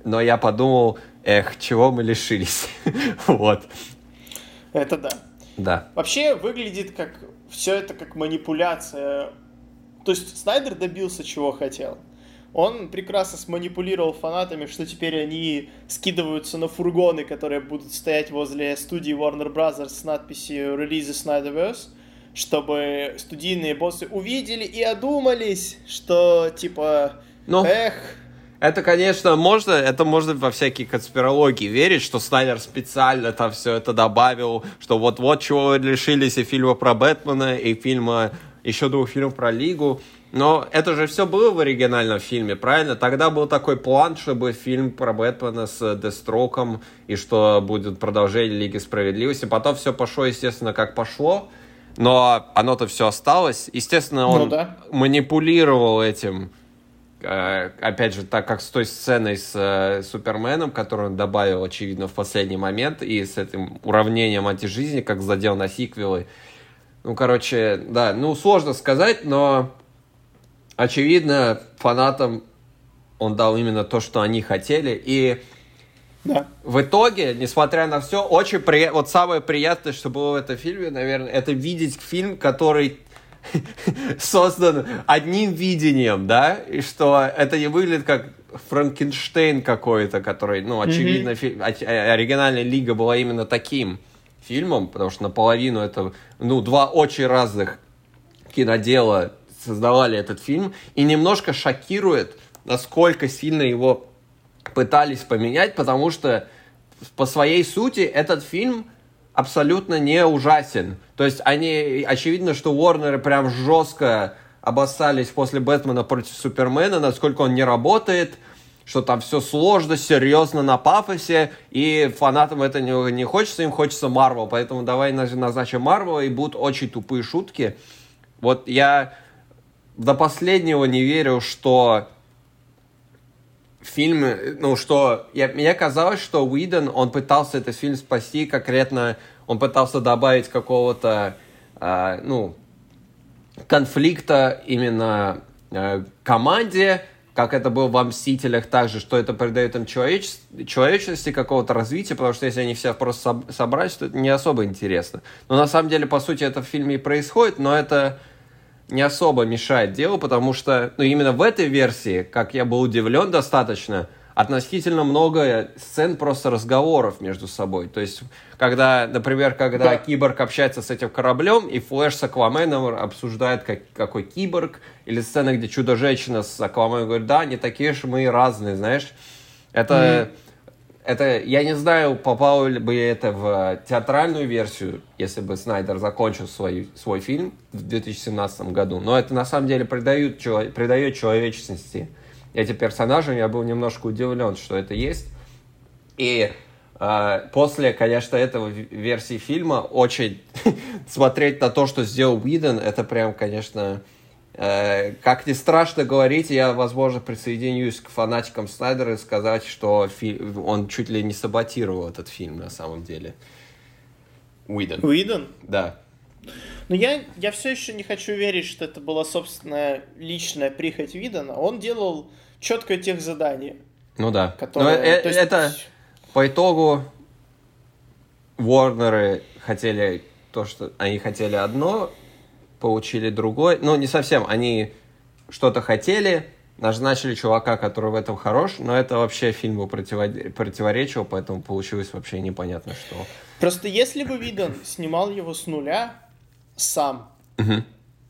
Но я подумал, эх, чего мы лишились. <laughs> вот. Это да. Да. Вообще выглядит как все это как манипуляция. То есть Снайдер добился чего хотел он прекрасно сманипулировал фанатами, что теперь они скидываются на фургоны, которые будут стоять возле студии Warner Bros. с надписью «Release Snyderverse», чтобы студийные боссы увидели и одумались, что типа, ну, эх, это, конечно, можно, это можно во всякие конспирологии верить, что Снайдер специально там все это добавил, что вот-вот чего вы лишились и фильма про Бэтмена, и фильма, еще двух фильмов про Лигу. Но это же все было в оригинальном фильме, правильно? Тогда был такой план, чтобы фильм про Бэтмена с Дестроком, и что будет продолжение Лиги Справедливости. Потом все пошло, естественно, как пошло, но оно-то все осталось. Естественно, он ну, да. манипулировал этим, э, опять же, так как с той сценой с э, Суперменом, которую он добавил, очевидно, в последний момент, и с этим уравнением антижизни, как задел на сиквелы. Ну, короче, да, ну, сложно сказать, но очевидно, фанатам он дал именно то, что они хотели. И да. в итоге, несмотря на все, очень приятно. Вот самое приятное, что было в этом фильме, наверное, это видеть фильм, который <laughs> создан одним видением, да, и что это не выглядит как Франкенштейн какой-то, который, ну, очевидно, mm-hmm. фи- оригинальная лига была именно таким фильмом, потому что наполовину это, ну, два очень разных кинодела создавали этот фильм, и немножко шокирует, насколько сильно его пытались поменять, потому что по своей сути этот фильм абсолютно не ужасен. То есть они, очевидно, что Уорнеры прям жестко обоссались после Бэтмена против Супермена, насколько он не работает, что там все сложно, серьезно, на пафосе, и фанатам это не, не хочется, им хочется Марвел, поэтому давай назначим Марвел, и будут очень тупые шутки. Вот я до последнего не верю, что фильм, ну, что... Я, мне казалось, что Уидон, он пытался этот фильм спасти конкретно, он пытался добавить какого-то, э, ну, конфликта именно э, команде, как это было во «Мстителях» также, что это придает им человеч... человечности, какого-то развития, потому что если они все просто собрать, то это не особо интересно. Но на самом деле, по сути, это в фильме и происходит, но это не особо мешает делу, потому что ну, именно в этой версии, как я был удивлен достаточно, относительно много сцен просто разговоров между собой. То есть, когда, например, когда да. киборг общается с этим кораблем, и Флэш с Акваменом обсуждает, как, какой киборг, или сцена, где Чудо-женщина с Акваменом говорит, да, не такие же мы и разные, знаешь. Это... Mm это, я не знаю, попало ли бы это в театральную версию, если бы Снайдер закончил свой, свой фильм в 2017 году, но это на самом деле придает, придает человечности эти персонажи, я был немножко удивлен, что это есть. И э, после, конечно, этого версии фильма очень <laughs> смотреть на то, что сделал Уидон, это прям, конечно, как не страшно говорить, я, возможно, присоединюсь к фанатикам Снайдера и сказать, что он чуть ли не саботировал этот фильм на самом деле. Уидон. Уидон? Да. Но я, я все еще не хочу верить, что это была собственная личная прихоть Уидона. Он делал четкое тех задание. Ну да. Которое, Но э, есть... это по итогу Warner хотели то, что они хотели одно, получили другой. Ну, не совсем. Они что-то хотели, назначили чувака, который в этом хорош, но это вообще фильму противо- противоречило, поэтому получилось вообще непонятно что. Просто если бы Видон снимал его с нуля сам,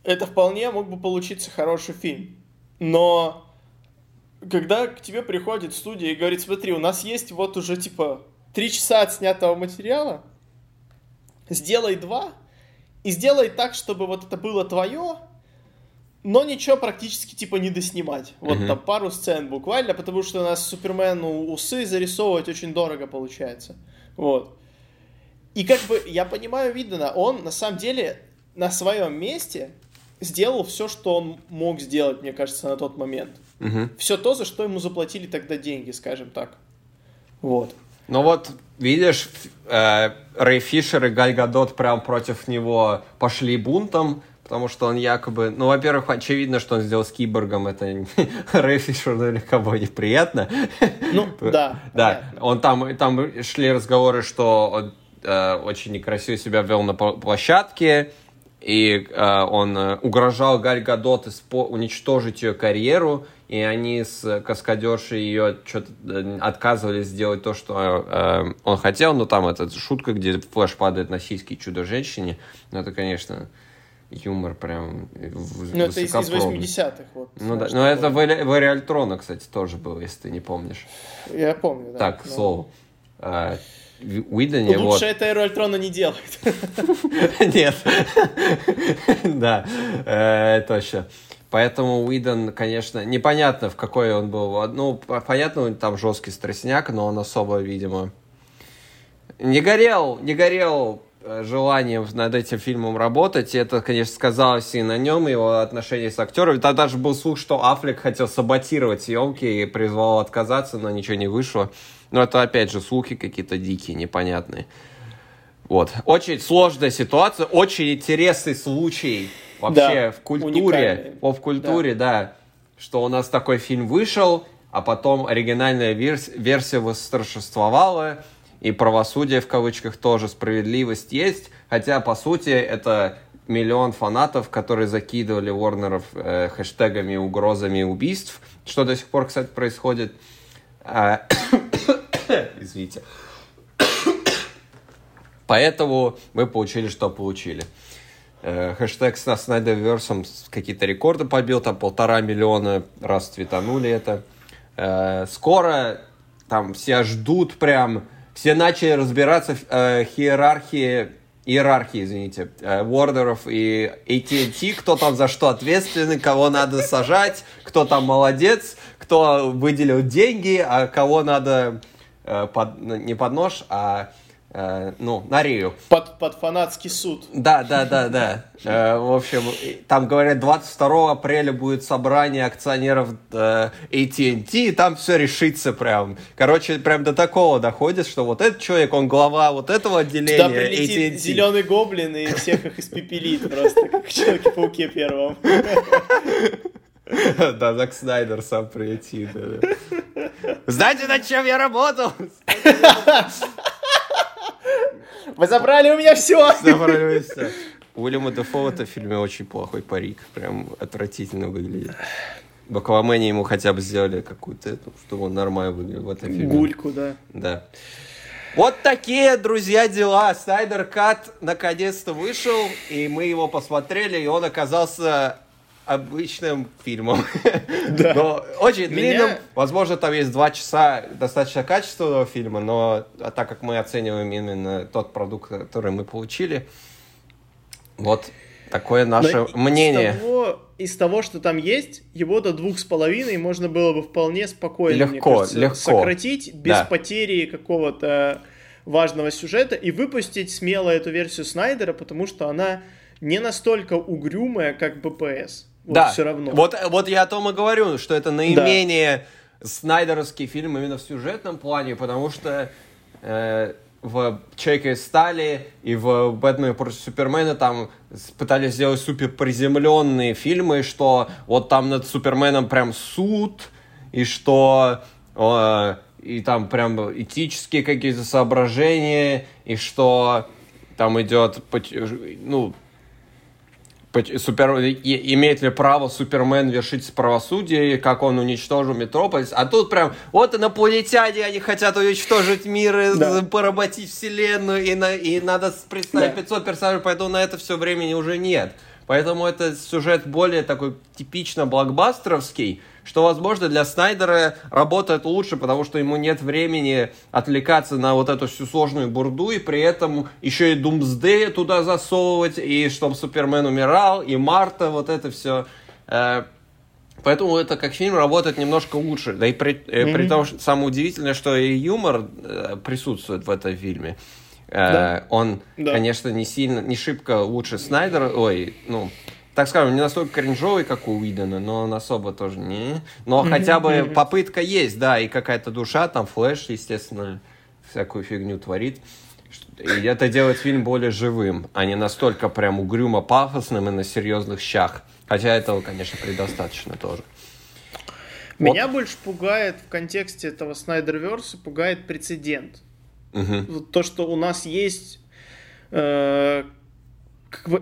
это вполне мог бы получиться хороший фильм. Но когда к тебе приходит студия и говорит, смотри, у нас есть вот уже типа три часа отснятого материала, сделай два, и сделай так, чтобы вот это было твое, но ничего практически типа не доснимать. Вот mm-hmm. там пару сцен буквально, потому что у нас Супермену усы зарисовывать очень дорого получается. Вот. И как бы я понимаю Видена, он на самом деле на своем месте сделал все, что он мог сделать, мне кажется, на тот момент. Угу. Все то, за что ему заплатили тогда деньги, скажем так. Вот. Ну вот, видишь, э, Рэй Фишер и Галь Гадот прям против него пошли бунтом, потому что он якобы... Ну, во-первых, очевидно, что он сделал с киборгом, это <laughs> Рэй Фишер ну, кого неприятно. Ну, <laughs> да. Да, он там, там шли разговоры, что он э, очень некрасиво себя вел на площадке, и э, он э, угрожал Галь Гадот уничтожить ее карьеру, и они с каскадершей ее что-то э, отказывались сделать то, что э, он хотел, но там эта шутка, где флеш падает на сиськи чудо-женщине, ну это, конечно, юмор прям Ну это из, из 80-х. Вот, ну да, но это в, в Реальтрона, кстати, тоже было, если ты не помнишь. Я помню, да. Так, но... слово. А, Уидоне. Лучше вот... это Эру Альтрона не делает. <laughs> Нет. <laughs> Да, э, точно. Поэтому Уидон, конечно, непонятно, в какой он был. Ну, понятно, там жесткий страстняк, но он особо, видимо, не горел, не горел э, желанием над этим фильмом работать. И это, конечно, сказалось и на нем, и его отношении с актером. Там даже был слух, что Аффлек хотел саботировать съемки и призвал отказаться, но ничего не вышло. Но это, опять же, слухи какие-то дикие, непонятные. Вот. Очень сложная ситуация, очень интересный случай вообще да, в культуре, о, в культуре, да. да, что у нас такой фильм вышел, а потом оригинальная верс- версия восторжествовала, и правосудие в кавычках тоже, справедливость есть, хотя по сути это миллион фанатов, которые закидывали Warnerов э, хэштегами, угрозами убийств, что до сих пор, кстати, происходит. А, <coughs> извините. Поэтому мы получили, что получили. Э, хэштег с Снайдерверсом какие-то рекорды побил, там полтора миллиона раз твитанули это. Э, скоро там все ждут прям, все начали разбираться в э, иерархии, иерархии, извините, э, Вордеров и AT&T, кто там за что ответственный, кого надо сажать, кто там молодец, кто выделил деньги, а кого надо э, под, не под нож, а Э, ну, на Рию. Под, под фанатский суд. Да, да, да, да. Э, в общем, там говорят, 22 апреля будет собрание акционеров э, AT&T, и там все решится прям. Короче, прям до такого доходит, что вот этот человек, он глава вот этого отделения Туда прилетит AT&T. зеленый гоблин и всех их испепелит просто, как в Человеке-пауке первом. <laughs> Да, Зак Снайдер сам прилетит. Знаете, над чем я работал? <laughs> Вы забрали у меня все! Забрали у меня все. Уильяма Дефо в фильме очень плохой парик. Прям отвратительно выглядит. В Аквамене ему хотя бы сделали какую-то, чтобы он нормально выглядел в этом фильме. Гульку, да. Да. Вот такие, друзья, дела. Снайдер Кат наконец-то вышел, и мы его посмотрели, и он оказался обычным фильмом. <laughs> Да. Но очень длинным. Меня... Возможно, там есть два часа достаточно качественного фильма, но а так как мы оцениваем именно тот продукт, который мы получили, вот такое наше но мнение. Из того, из того, что там есть, его до двух с половиной можно было бы вполне спокойно, легко, мне кажется, легко. сократить без да. потери какого-то важного сюжета и выпустить смело эту версию Снайдера, потому что она не настолько угрюмая, как БПС. Вот да, все равно. Вот, вот я о том и говорю, что это наименее да. снайдеровский фильм именно в сюжетном плане, потому что э, в Человеке из стали и в Бэтмене против Супермена там пытались сделать супер приземленные фильмы, что вот там над Суперменом прям суд, и что э, и там прям этические какие-то соображения, и что там идет, ну, Супер... имеет ли право Супермен вершить правосудие, как он уничтожил Метрополис. А тут прям, вот инопланетяне, они хотят уничтожить мир, и да. поработить вселенную, и, на... и надо представить да. 500 персонажей, поэтому на это все времени уже нет. Поэтому это сюжет более такой типично блокбастеровский, что, возможно, для Снайдера работает лучше, потому что ему нет времени отвлекаться на вот эту всю сложную бурду, и при этом еще и Думсдея туда засовывать, и чтобы Супермен умирал, и Марта, вот это все. Э, поэтому это как фильм работает немножко лучше. Да и при, mm-hmm. при том, что самое удивительное, что и юмор э, присутствует в этом фильме. Да. Он, да. конечно, не сильно, не шибко лучше Снайдера, ой, ну, так скажем, не настолько кринжовый, как у Уидона, но он особо тоже не. Но mm-hmm, хотя бы попытка есть, да, и какая-то душа, там Флэш, естественно, всякую фигню творит. И это делает фильм более живым, а не настолько прям угрюмо пафосным и на серьезных щах. Хотя этого, конечно, предостаточно тоже. Меня вот. больше пугает в контексте этого Снайдерверса, пугает прецедент. Угу. То, что у нас есть... Э,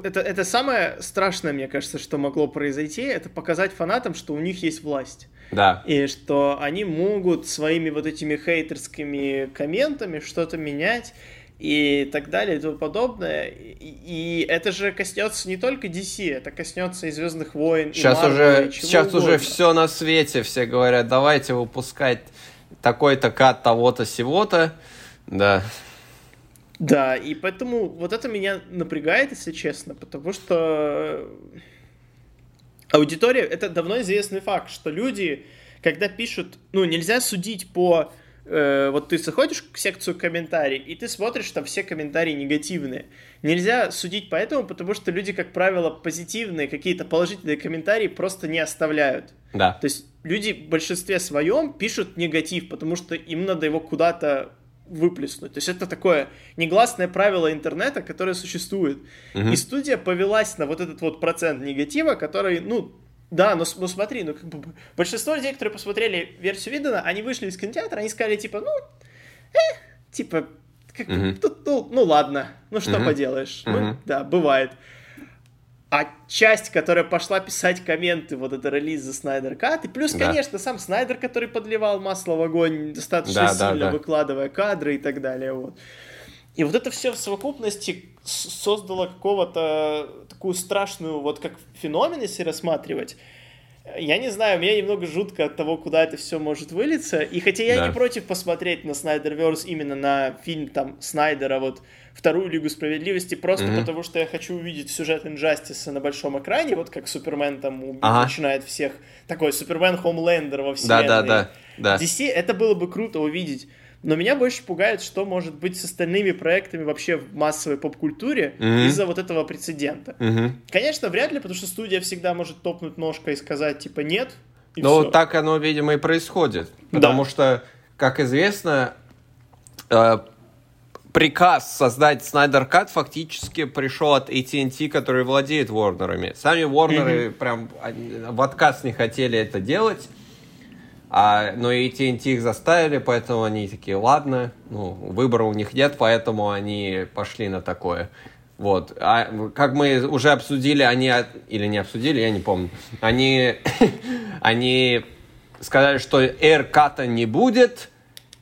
это, это самое страшное, мне кажется, что могло произойти, это показать фанатам, что у них есть власть. Да. И что они могут своими вот этими хейтерскими комментами что-то менять и так далее и тому подобное. И, и это же коснется не только DC, это коснется и Звездных войн, сейчас и Marvel, уже, и Сейчас угодно. уже все на свете, все говорят, давайте выпускать такой-то кат того-то, сего-то. Да. Да, и поэтому вот это меня напрягает, если честно, потому что аудитория, это давно известный факт, что люди, когда пишут, ну, нельзя судить по э, вот ты заходишь в секцию комментариев, и ты смотришь, там все комментарии негативные. Нельзя судить по этому, потому что люди, как правило, позитивные, какие-то положительные комментарии просто не оставляют. Да. То есть люди в большинстве своем пишут негатив, потому что им надо его куда-то выплеснуть. То есть это такое негласное правило интернета, которое существует. Угу. И студия повелась на вот этот вот процент негатива, который, ну, да, но, ну смотри, ну как бы большинство людей, которые посмотрели версию Видена, они вышли из кинотеатра, они сказали типа, ну, э, типа, как, угу. тут, ну, ну ладно, ну что угу. поделаешь, угу. ну, да, бывает. А часть, которая пошла писать комменты, вот это релиз за Снайдер Кат, и плюс, да. конечно, сам Снайдер, который подливал масло в огонь, достаточно да, сильно да, да. выкладывая кадры и так далее, вот. И вот это все в совокупности создало какого-то такую страшную, вот как феномен, если рассматривать, я не знаю, мне немного жутко от того, куда это все может вылиться. И хотя я да. не против посмотреть на Снайдерверс именно на фильм там Снайдера, вот вторую Лигу Справедливости, просто mm-hmm. потому что я хочу увидеть сюжет Инжастиса на большом экране, вот как Супермен там ага. начинает всех, такой Супермен Хомлендер во вселенной. Да, да, да, да. DC это было бы круто увидеть. Но меня больше пугает, что может быть с остальными проектами вообще в массовой поп-культуре mm-hmm. из-за вот этого прецедента. Mm-hmm. Конечно, вряд ли, потому что студия всегда может топнуть ножкой и сказать, типа, нет. Ну, так оно, видимо, и происходит. Потому да. что, как известно, э, приказ создать Снайдер Кат фактически пришел от AT&T, который владеет Ворнерами. Сами Ворнеры mm-hmm. прям в отказ не хотели это делать, а, но AT&T их заставили, поэтому они такие, ладно, ну, выбора у них нет, поэтому они пошли на такое. Вот. А, как мы уже обсудили, они... Или не обсудили, я не помню. Они... <coughs> они сказали, что AirCut не будет,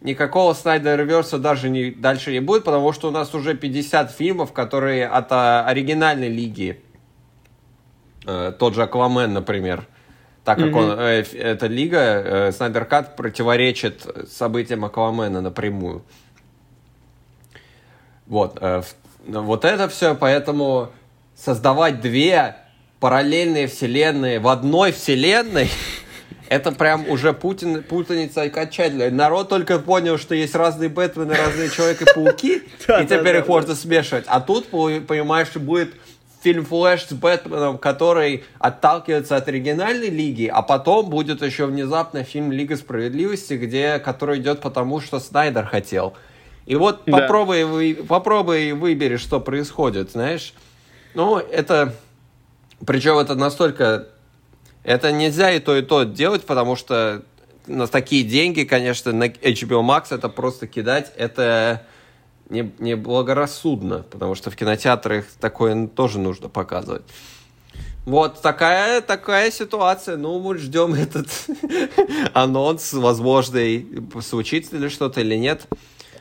никакого Снайдер Реверса даже не, дальше не будет, потому что у нас уже 50 фильмов, которые от а, оригинальной лиги. Э, тот же Аквамен, например. Так как mm-hmm. он, э, эта лига, э, Снайдер Кат противоречит событиям Аквамена напрямую. Вот. Э, вот это все, поэтому создавать две параллельные вселенные в одной вселенной, это прям уже Путин, путаница окончательная. Народ только понял, что есть разные Бэтмены, разные Человек-пауки, <laughs> и теперь их можно смешивать. А тут, понимаешь, что будет фильм Флэш с Бэтменом, который отталкивается от оригинальной лиги, а потом будет еще внезапно фильм Лига Справедливости, где, который идет потому, что Снайдер хотел. И вот да. попробуй, вы, попробуй выбери, что происходит, знаешь. Ну, это... Причем это настолько... Это нельзя и то, и то делать, потому что на такие деньги, конечно, на HBO Max это просто кидать, это не, не благорассудно, потому что в кинотеатрах такое тоже нужно показывать. Вот такая, такая ситуация. Ну, мы ждем <laughs> этот анонс, возможно, случится ли что-то или нет.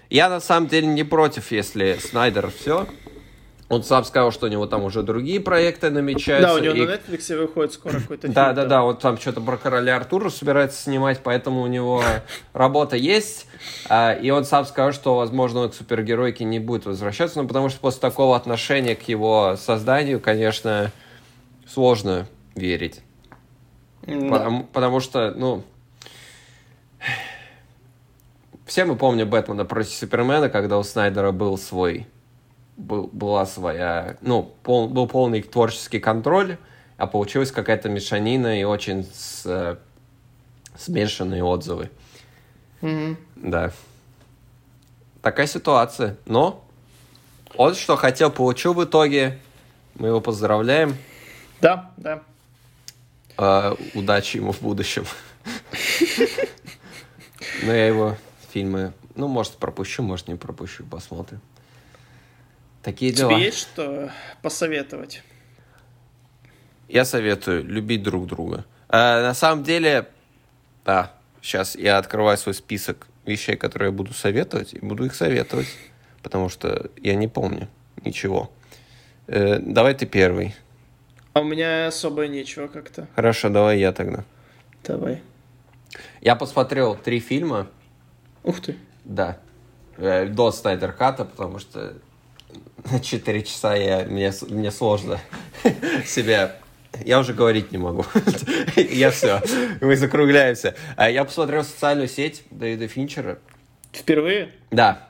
Я на самом деле не против, если Снайдер все. Он сам сказал, что у него там уже другие проекты намечаются. Да, у него и... на Netflix выходит скоро какой-то фильм. Да, да, да, вот там что-то про короля Артура собирается снимать, поэтому у него <laughs> работа есть. А, и он сам сказал, что, возможно, он к супергеройке не будет возвращаться, но потому что после такого отношения к его созданию, конечно, сложно верить. Потому, потому что, ну, <sighs> все мы помним Бэтмена против Супермена, когда у Снайдера был свой, был, была своя, ну, пол, был полный творческий контроль, а получилась какая-то мешанина и очень с, э, смешанные отзывы. Mm-hmm. Да. Такая ситуация. Но он что хотел, получил в итоге. Мы его поздравляем. Да, да. Э, удачи ему в будущем. <laughs> Но я его фильмы. Ну, может, пропущу, может, не пропущу, посмотрим. Такие дела. Тебе есть что посоветовать? Я советую любить друг друга. А, на самом деле, да, сейчас я открываю свой список вещей, которые я буду советовать, и буду их советовать, потому что я не помню ничего. Э, давай ты первый. А у меня особо нечего как-то. Хорошо, давай я тогда. Давай. Я посмотрел три фильма. Ух ты. Да. Э, до Снайдер Ката, потому что 4 часа я, мне, мне сложно себя... Я уже говорить не могу. <laughs> я все. Мы закругляемся. А я посмотрел социальную сеть Дэвида Финчера. Впервые? Да.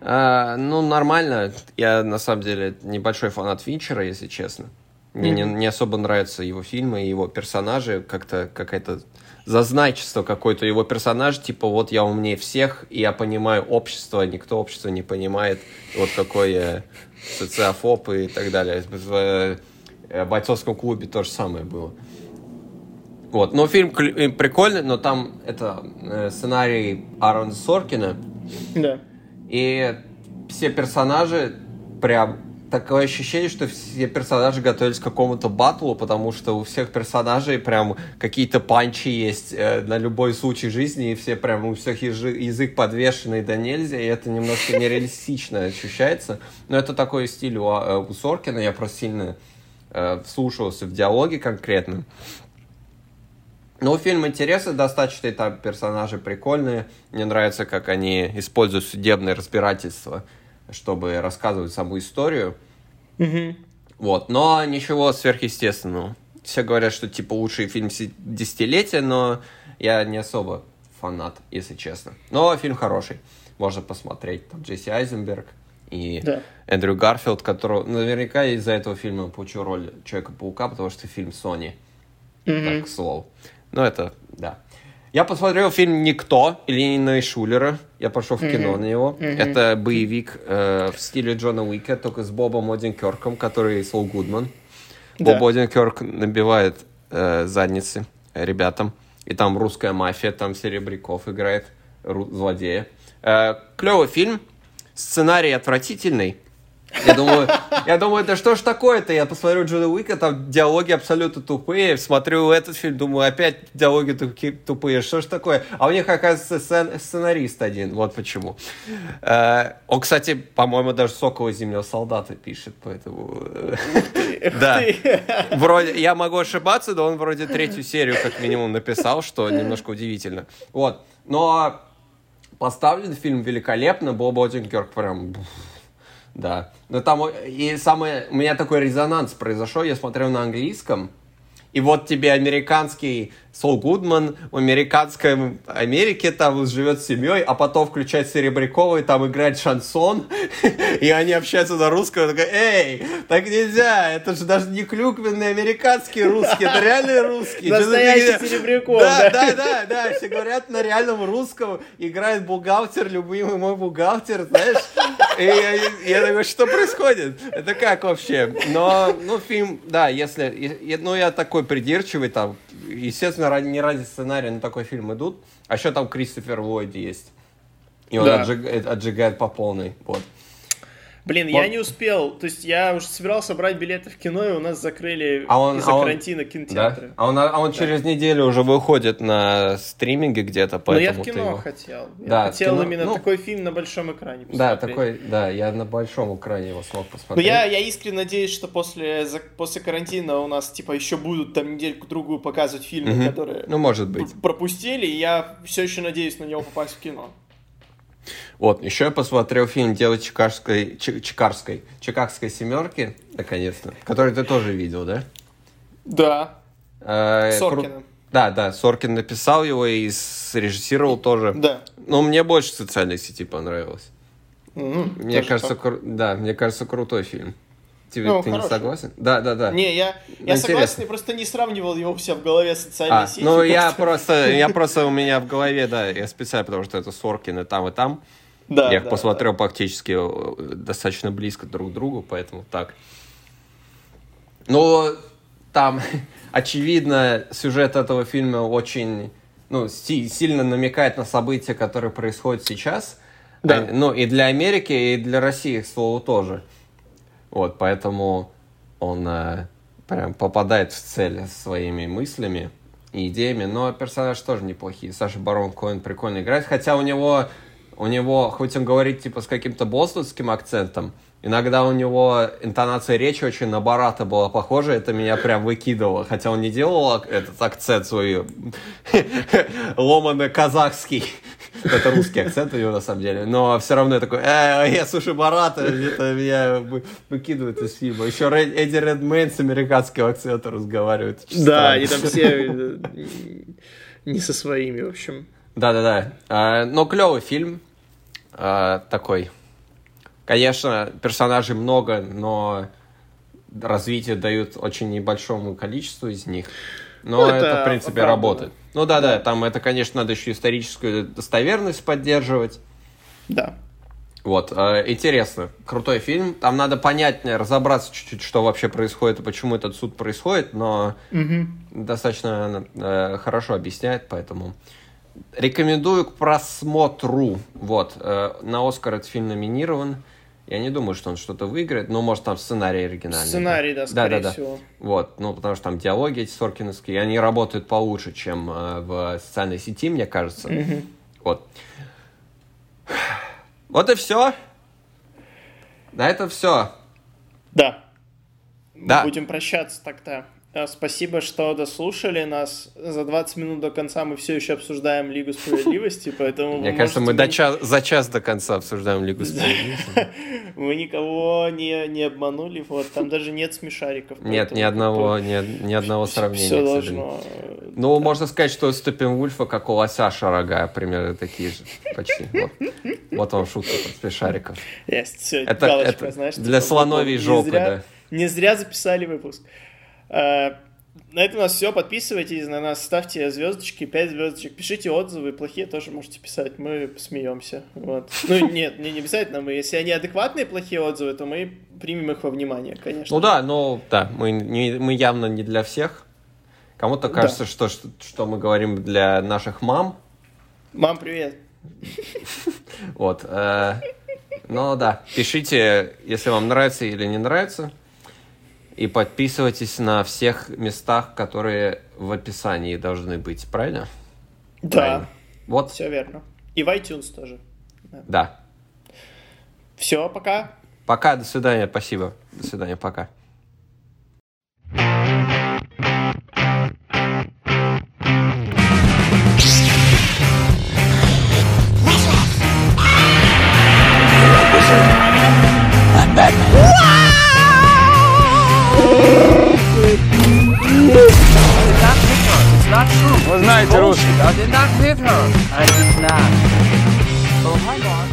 А, ну, нормально. Я, на самом деле, небольшой фанат Финчера, если честно. Мне не, не особо нравятся его фильмы, его персонажи. Как-то какая-то зазнайчество какой-то его персонаж, типа вот я умнее всех, и я понимаю общество, никто общество не понимает, вот какой я социофоб и так далее. В э, бойцовском клубе то же самое было. Вот, но фильм э, прикольный, но там это э, сценарий Аарона Соркина. Да. И все персонажи прям такое ощущение, что все персонажи готовились к какому-то батлу, потому что у всех персонажей прям какие-то панчи есть э, на любой случай жизни, и все прям у всех язык подвешенный да нельзя, и это немножко нереалистично ощущается. Но это такой стиль у, э, у Соркина, я просто сильно э, вслушивался в диалоги конкретно. Ну, фильм интересный достаточно, и там персонажи прикольные. Мне нравится, как они используют судебное разбирательство чтобы рассказывать саму историю. Угу. Вот, но ничего сверхъестественного. Все говорят, что типа лучший фильм десятилетия, но я не особо фанат, если честно. Но фильм хороший. Можно посмотреть. Там Джесси Айзенберг и да. Эндрю Гарфилд, которого наверняка из-за этого фильма получил роль Человека-паука, потому что фильм Sony. Mm-hmm. Так, к слову. Но это, да. Я посмотрел фильм «Никто» Ленина Шулера. Я пошел в кино на него. Это боевик э, в стиле Джона Уика, только с Бобом Одинкерком, который Сол Гудман. Да. Боб Одинкерк набивает э, задницы ребятам. И там русская мафия, там Серебряков играет ру- злодея. Э, клевый фильм. Сценарий отвратительный. Я думаю, <laughs> я думаю, да что ж такое-то? Я посмотрю Джона Уика, там диалоги абсолютно тупые. Смотрю этот фильм, думаю, опять диалоги тупые. Что ж такое? А у них, оказывается, сцен- сценарист один. Вот почему. Э, Он, кстати, по-моему, даже «Сокола зимнего солдата» пишет, поэтому... Да. Вроде, я могу ошибаться, но он вроде третью серию как минимум написал, что немножко удивительно. Вот. Но поставлен фильм великолепно, Боб Одинкерк прям... Да. Но там и самое... У меня такой резонанс произошел, я смотрел на английском, и вот тебе американский Сол Гудман в американской Америке там живет с семьей, а потом включает Серебрякова и там играет шансон, <laughs> и они общаются на русском, и такой, эй, так нельзя, это же даже не клюквенный американский русский, это. Что за Настоящий фигня?» Серебряков, Да, да. да, да, все говорят на реальном русском, играет бухгалтер, любимый мой бухгалтер, знаешь, и я, такой, что происходит? Это как вообще? Но, ну, фильм, да, если, ну, я такой придирчивый, там, естественно, ради, не ради сценария на такой фильм идут, а еще там Кристофер Ллойд есть. И он Да. отжиг- отжигает по полной, вот. Блин, Вот. я не успел. То есть я уже собирался брать билеты в кино, и у нас закрыли А он- из-за а он- карантина Да? кинотеатры. А он, а он через неделю уже выходит на стриминге где-то, Но поэтому я в кино его- хотел. Я Да, хотел кино, именно ну, такой фильм на большом экране Да, посмотреть. такой, да, я на большом экране его смог Но посмотреть. я, я искренне надеюсь, что после, за- после карантина у нас типа еще будут там недельку-другую показывать фильмы, Мгм. которые Ну, может быть. пропустили, и я все еще надеюсь на него попасть в кино. Вот, еще я посмотрел фильм «Дело Чикагской, Чи- Чикагской, семерки», наконец-то, который ты тоже видел, да? Да, Э, Соркина. кру- Да, да, Соркин написал его и срежиссировал тоже. Да. Но мне больше «Социальной сети» понравилось. Мгм, Мне кажется, так. кру- да, мне кажется, крутой фильм. Тебе, Ну, ты не хороший. согласен? Да, да, да. Не, я, я интересно. согласен, я просто не сравнивал его у себя в голове с социальной А, сетью. ну я просто, я просто <laughs> у меня в голове, да, я специально, потому что это Соркин и там, и там. Да, я их да, посмотрел практически э, достаточно близко друг к другу, поэтому так. Но там, <laughs> очевидно, сюжет этого фильма очень, ну, си- сильно намекает на события, которые происходят сейчас. Да. А, ну, и для Америки, и для России, к слову, тоже. Вот, поэтому он э, прям попадает в цель своими мыслями и идеями, но персонаж тоже неплохие. Саша Барон Коэн прикольно играет, хотя у него, у него, хоть он говорит типа с каким-то бостонским акцентом, иногда у него интонация речи очень на Барата была похожа, это меня прям выкидывало, хотя он не делал этот акцент свой <laughs> ломано-казахский. <laughs> Это русский акцент у него на самом деле. Но все равно я такой, э, я слушаю Барата, это меня вы- выкидывает из фильма. Еще Эдди Редмейн с американским акцентом разговаривает. Да, они там все <laughs> э, не со своими, в общем. Да-да-да. А, Но клевый фильм. А, Такой. Конечно, персонажей много, но развитие дают очень небольшому количеству из них. Но Ну, это, это в принципе, оправданно. работает. Ну да-да, там это, конечно, надо еще историческую достоверность поддерживать. Да. Вот, э, интересно, крутой фильм. Там надо понять, э, разобраться чуть-чуть, что вообще происходит и почему этот суд происходит, но достаточно э, хорошо объясняет, поэтому рекомендую к просмотру. Вот, э, на Оскар этот фильм номинирован. Я не думаю, что он что-то выиграет, но может там сценарий оригинальный. Сценарий, да, скорее Да-да-да. всего. Вот, ну, потому что там диалоги эти соркиновские, они работают получше, чем э, в социальной сети, мне кажется. Мгм. Вот. Вот и все. На этом все. Да. Да. Будем прощаться тогда. А, Спасибо, что дослушали нас. За 20 минут до конца мы все еще обсуждаем Лигу Справедливости, <laughs> поэтому... Мне кажется, мы за час до конца обсуждаем Лигу Справедливости. <laughs> Мы никого не, обманули, вот, там даже нет смешариков. Нет, ни одного, ни, одного сравнения. Все должно... э, Ну, можно сказать, что у Степенвульфа, как у лося шарога, примерно такие же. Почти. Вот, вам шутка про смешариков. Есть, галочка, знаешь, для типа, слоновьей не жопы, да. Не зря записали выпуск. Э, На этом у нас все. Подписывайтесь на нас, ставьте звездочки, 5 звездочек, пишите отзывы, плохие тоже можете писать, мы смеемся. Вот. Ну нет, не, не обязательно мы. Если они адекватные плохие отзывы, то мы примем их во внимание, конечно. Ну да, но да, мы, не, мы явно не для всех. Кому-то кажется, да. что, что, что мы говорим для наших мам. Мам, привет. <laughs> Вот. Ну да, пишите, если вам нравится или не нравится. И подписывайтесь на всех местах, которые в описании должны быть, правильно? Да. Правильно. Вот. Все верно. И в iTunes тоже. Да. да. Все, пока. Пока, до свидания, спасибо. До свидания, пока. not true. It was not Russian. I did not hit her. I did not. Oh my god.